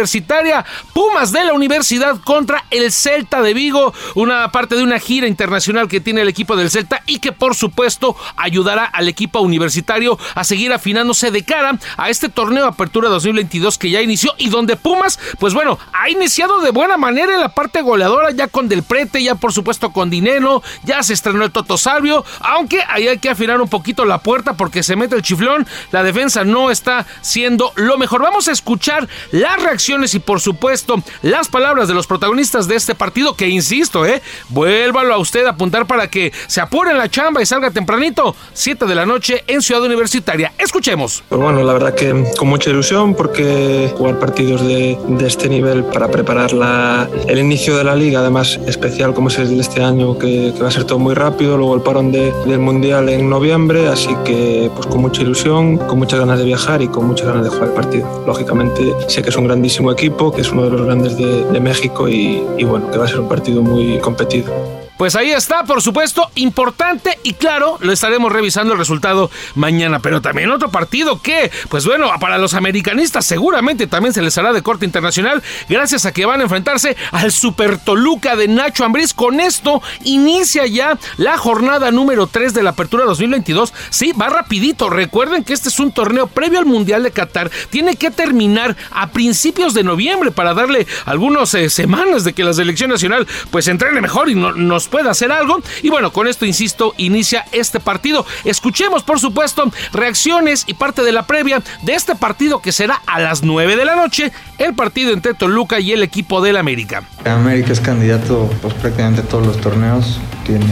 [SPEAKER 29] Pumas de la Universidad contra el Celta de Vigo. Una parte de una gira internacional que tiene el equipo del Celta y que por supuesto ayudará al equipo universitario a seguir afinándose de cara a este torneo Apertura 2022 que ya inició y donde Pumas, pues bueno, ha iniciado de buena manera en la parte goleadora ya con Del Prete, ya por supuesto con Dinero, ya se estrenó el Toto Salvio, aunque ahí hay que afinar un poquito la puerta porque se mete el chiflón, la defensa no está siendo lo mejor. Vamos a escuchar las y por supuesto las palabras de los protagonistas de este partido que insisto, eh, vuélvalo a usted a apuntar para que se apure en la chamba y salga tempranito, 7 de la noche en Ciudad Universitaria. Escuchemos.
[SPEAKER 30] Pues bueno, la verdad que con mucha ilusión porque jugar partidos de, de este nivel para preparar la- el inicio de la liga, además especial como es el de este año, que, que va a ser todo muy rápido, luego el parón de- del Mundial en noviembre, así que pues con mucha ilusión, con muchas ganas de viajar y con muchas ganas de jugar el partido. Lógicamente sé que es un grandísimo equipo, que es uno de los grandes de, de México y, y bueno, que va a ser un partido muy competido.
[SPEAKER 29] Pues ahí está, por supuesto, importante y claro, lo estaremos revisando el resultado mañana. Pero también otro partido que, pues bueno, para los americanistas seguramente también se les hará de corte internacional, gracias a que van a enfrentarse al Super Toluca de Nacho Ambriz. Con esto inicia ya la jornada número 3 de la Apertura 2022. Sí, va rapidito. Recuerden que este es un torneo previo al Mundial de Qatar. Tiene que terminar a principios de noviembre para darle algunas eh, semanas de que la selección nacional pues entrene mejor y nos pueda hacer algo. Y bueno, con esto, insisto, inicia este partido. Escuchemos, por supuesto, reacciones y parte de la previa de este partido que será a las 9 de la noche, el partido entre Toluca y el equipo del América.
[SPEAKER 31] América es candidato pues, prácticamente a todos los torneos, tiene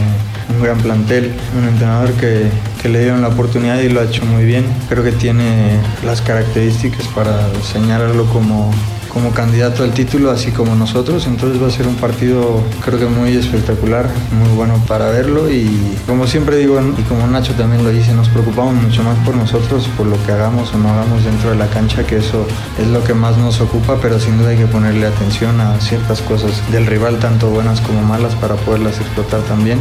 [SPEAKER 31] un gran plantel, un entrenador que, que, le dieron la oportunidad y lo ha hecho muy bien. Creo que tiene las características para señalarlo como como candidato al título, así como nosotros. Entonces va a ser un partido creo que muy espectacular, muy bueno para verlo. Y como siempre digo, y como Nacho también lo dice, nos preocupamos mucho más por nosotros, por lo que hagamos o no hagamos dentro de la cancha, que eso es lo que más nos ocupa, pero sin duda hay que ponerle atención a ciertas cosas del rival, tanto buenas como malas, para poderlas explotar también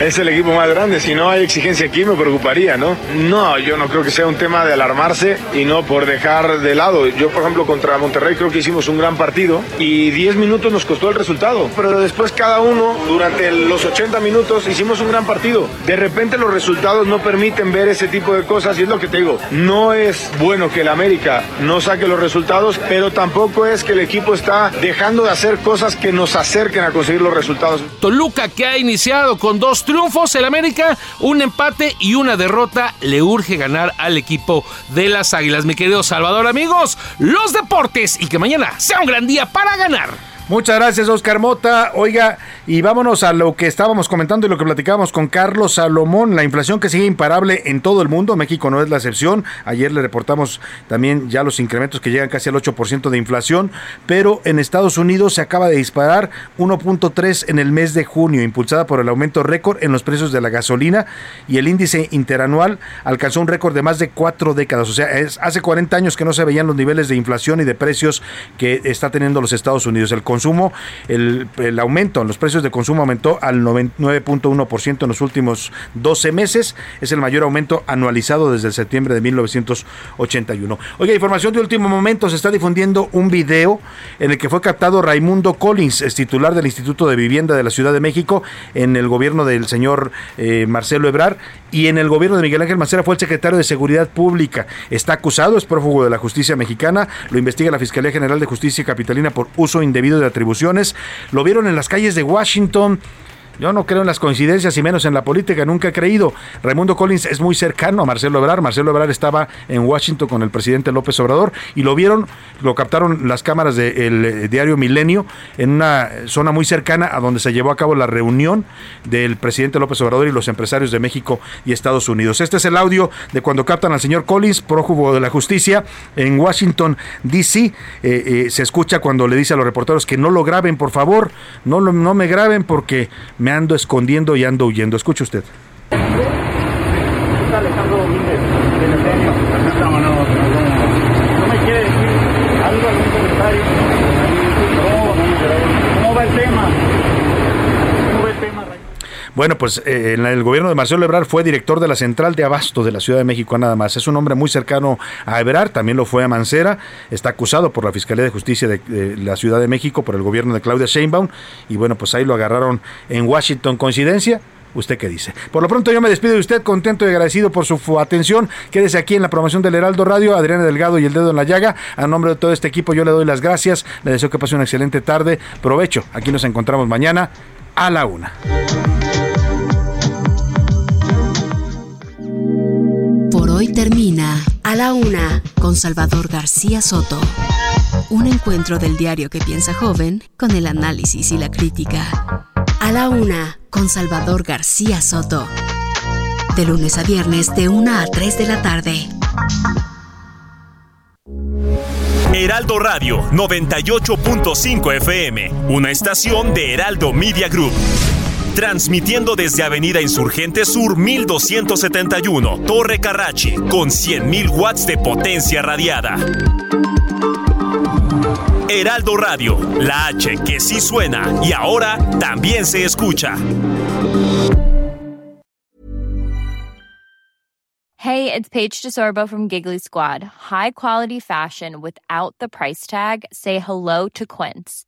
[SPEAKER 32] es el equipo más grande. Si no hay exigencia aquí, me preocuparía, ¿no? No, yo no creo que sea un tema de alarmarse y no por dejar de lado. Yo, por ejemplo, contra Monterrey creo que hicimos un gran partido y 10 minutos nos costó el resultado. Pero después cada uno, durante los 80 minutos, hicimos un gran partido. De repente los resultados no permiten ver ese tipo de cosas y es lo que te digo. No es bueno que el América no saque los resultados, pero tampoco es que el equipo está dejando de hacer cosas que nos acerquen a conseguir los resultados.
[SPEAKER 29] Toluca que ha iniciado con dos triunfos, el América, un empate y una derrota. Le urge ganar al equipo de las Águilas. Mi querido Salvador, amigos, los deportes y que mañana sea un gran día para ganar.
[SPEAKER 7] Muchas gracias, Oscar Mota. Oiga, y vámonos a lo que estábamos comentando y lo que platicábamos con Carlos Salomón. La inflación que sigue imparable en todo el mundo. México no es la excepción. Ayer le reportamos también ya los incrementos que llegan casi al 8% de inflación. Pero en Estados Unidos se acaba de disparar 1.3 en el mes de junio, impulsada por el aumento récord en los precios de la gasolina. Y el índice interanual alcanzó un récord de más de cuatro décadas. O sea, es hace 40 años que no se veían los niveles de inflación y de precios que está teniendo los Estados Unidos. El consumo, el, aumento en los precios de consumo aumentó al 9.1% en los últimos 12 meses. Es el mayor aumento anualizado desde septiembre de 1981. Oiga, información de último momento, se está difundiendo un video en el que fue captado Raimundo Collins, es titular del Instituto de Vivienda de la Ciudad de México, en el gobierno del señor eh, Marcelo Ebrar y en el gobierno de Miguel Ángel Mancera fue el secretario de Seguridad Pública. Está acusado, es prófugo de la justicia mexicana, lo investiga la Fiscalía General de Justicia Capitalina por uso indebido de atribuciones. Lo vieron en las calles de Washington yo no creo en las coincidencias y menos en la política, nunca he creído. Raimundo Collins es muy cercano a Marcelo Obrador. Marcelo Obrador estaba en Washington con el presidente López Obrador y lo vieron, lo captaron las cámaras del eh, diario Milenio en una zona muy cercana a donde se llevó a cabo la reunión del presidente López Obrador y los empresarios de México y Estados Unidos. Este es el audio de cuando captan al señor Collins, prófugo de la justicia, en Washington, D.C. Eh, eh, se escucha cuando le dice a los reporteros que no lo graben, por favor, no, no me graben porque me ando escondiendo y ando huyendo. Escuche usted. Bueno, pues eh, en el gobierno de Marcelo Ebrard fue director de la central de abasto de la Ciudad de México, nada más. Es un hombre muy cercano a Ebrard, también lo fue a Mancera. Está acusado por la Fiscalía de Justicia de, la Ciudad de México, por el gobierno de Claudia Sheinbaum. Y bueno, pues ahí lo agarraron en Washington. ¿Coincidencia? ¿Usted qué dice? Por lo pronto yo me despido de usted, contento y agradecido por su atención. Quédese aquí en la promoción del Heraldo Radio, Adriana Delgado y El Dedo en la Llaga. A nombre de todo este equipo yo le doy las gracias, le deseo que pase una excelente tarde. Provecho, aquí nos encontramos mañana a la una.
[SPEAKER 2] Termina A la Una con Salvador García Soto. Un encuentro del diario que piensa joven con el análisis y la crítica. A la Una con Salvador García Soto. De lunes a viernes de 1 a 3 de la tarde.
[SPEAKER 1] Heraldo Radio 98.5 FM, una estación de Heraldo Media Group transmitiendo desde Avenida Insurgente Sur 1271, Torre Carrachi, con 100.000 watts de potencia radiada. Heraldo Radio, la H que sí suena y ahora también se escucha.
[SPEAKER 33] Hey, it's Paige DeSorbo from Giggly Squad. High quality fashion without the price tag. Say hello to Quince.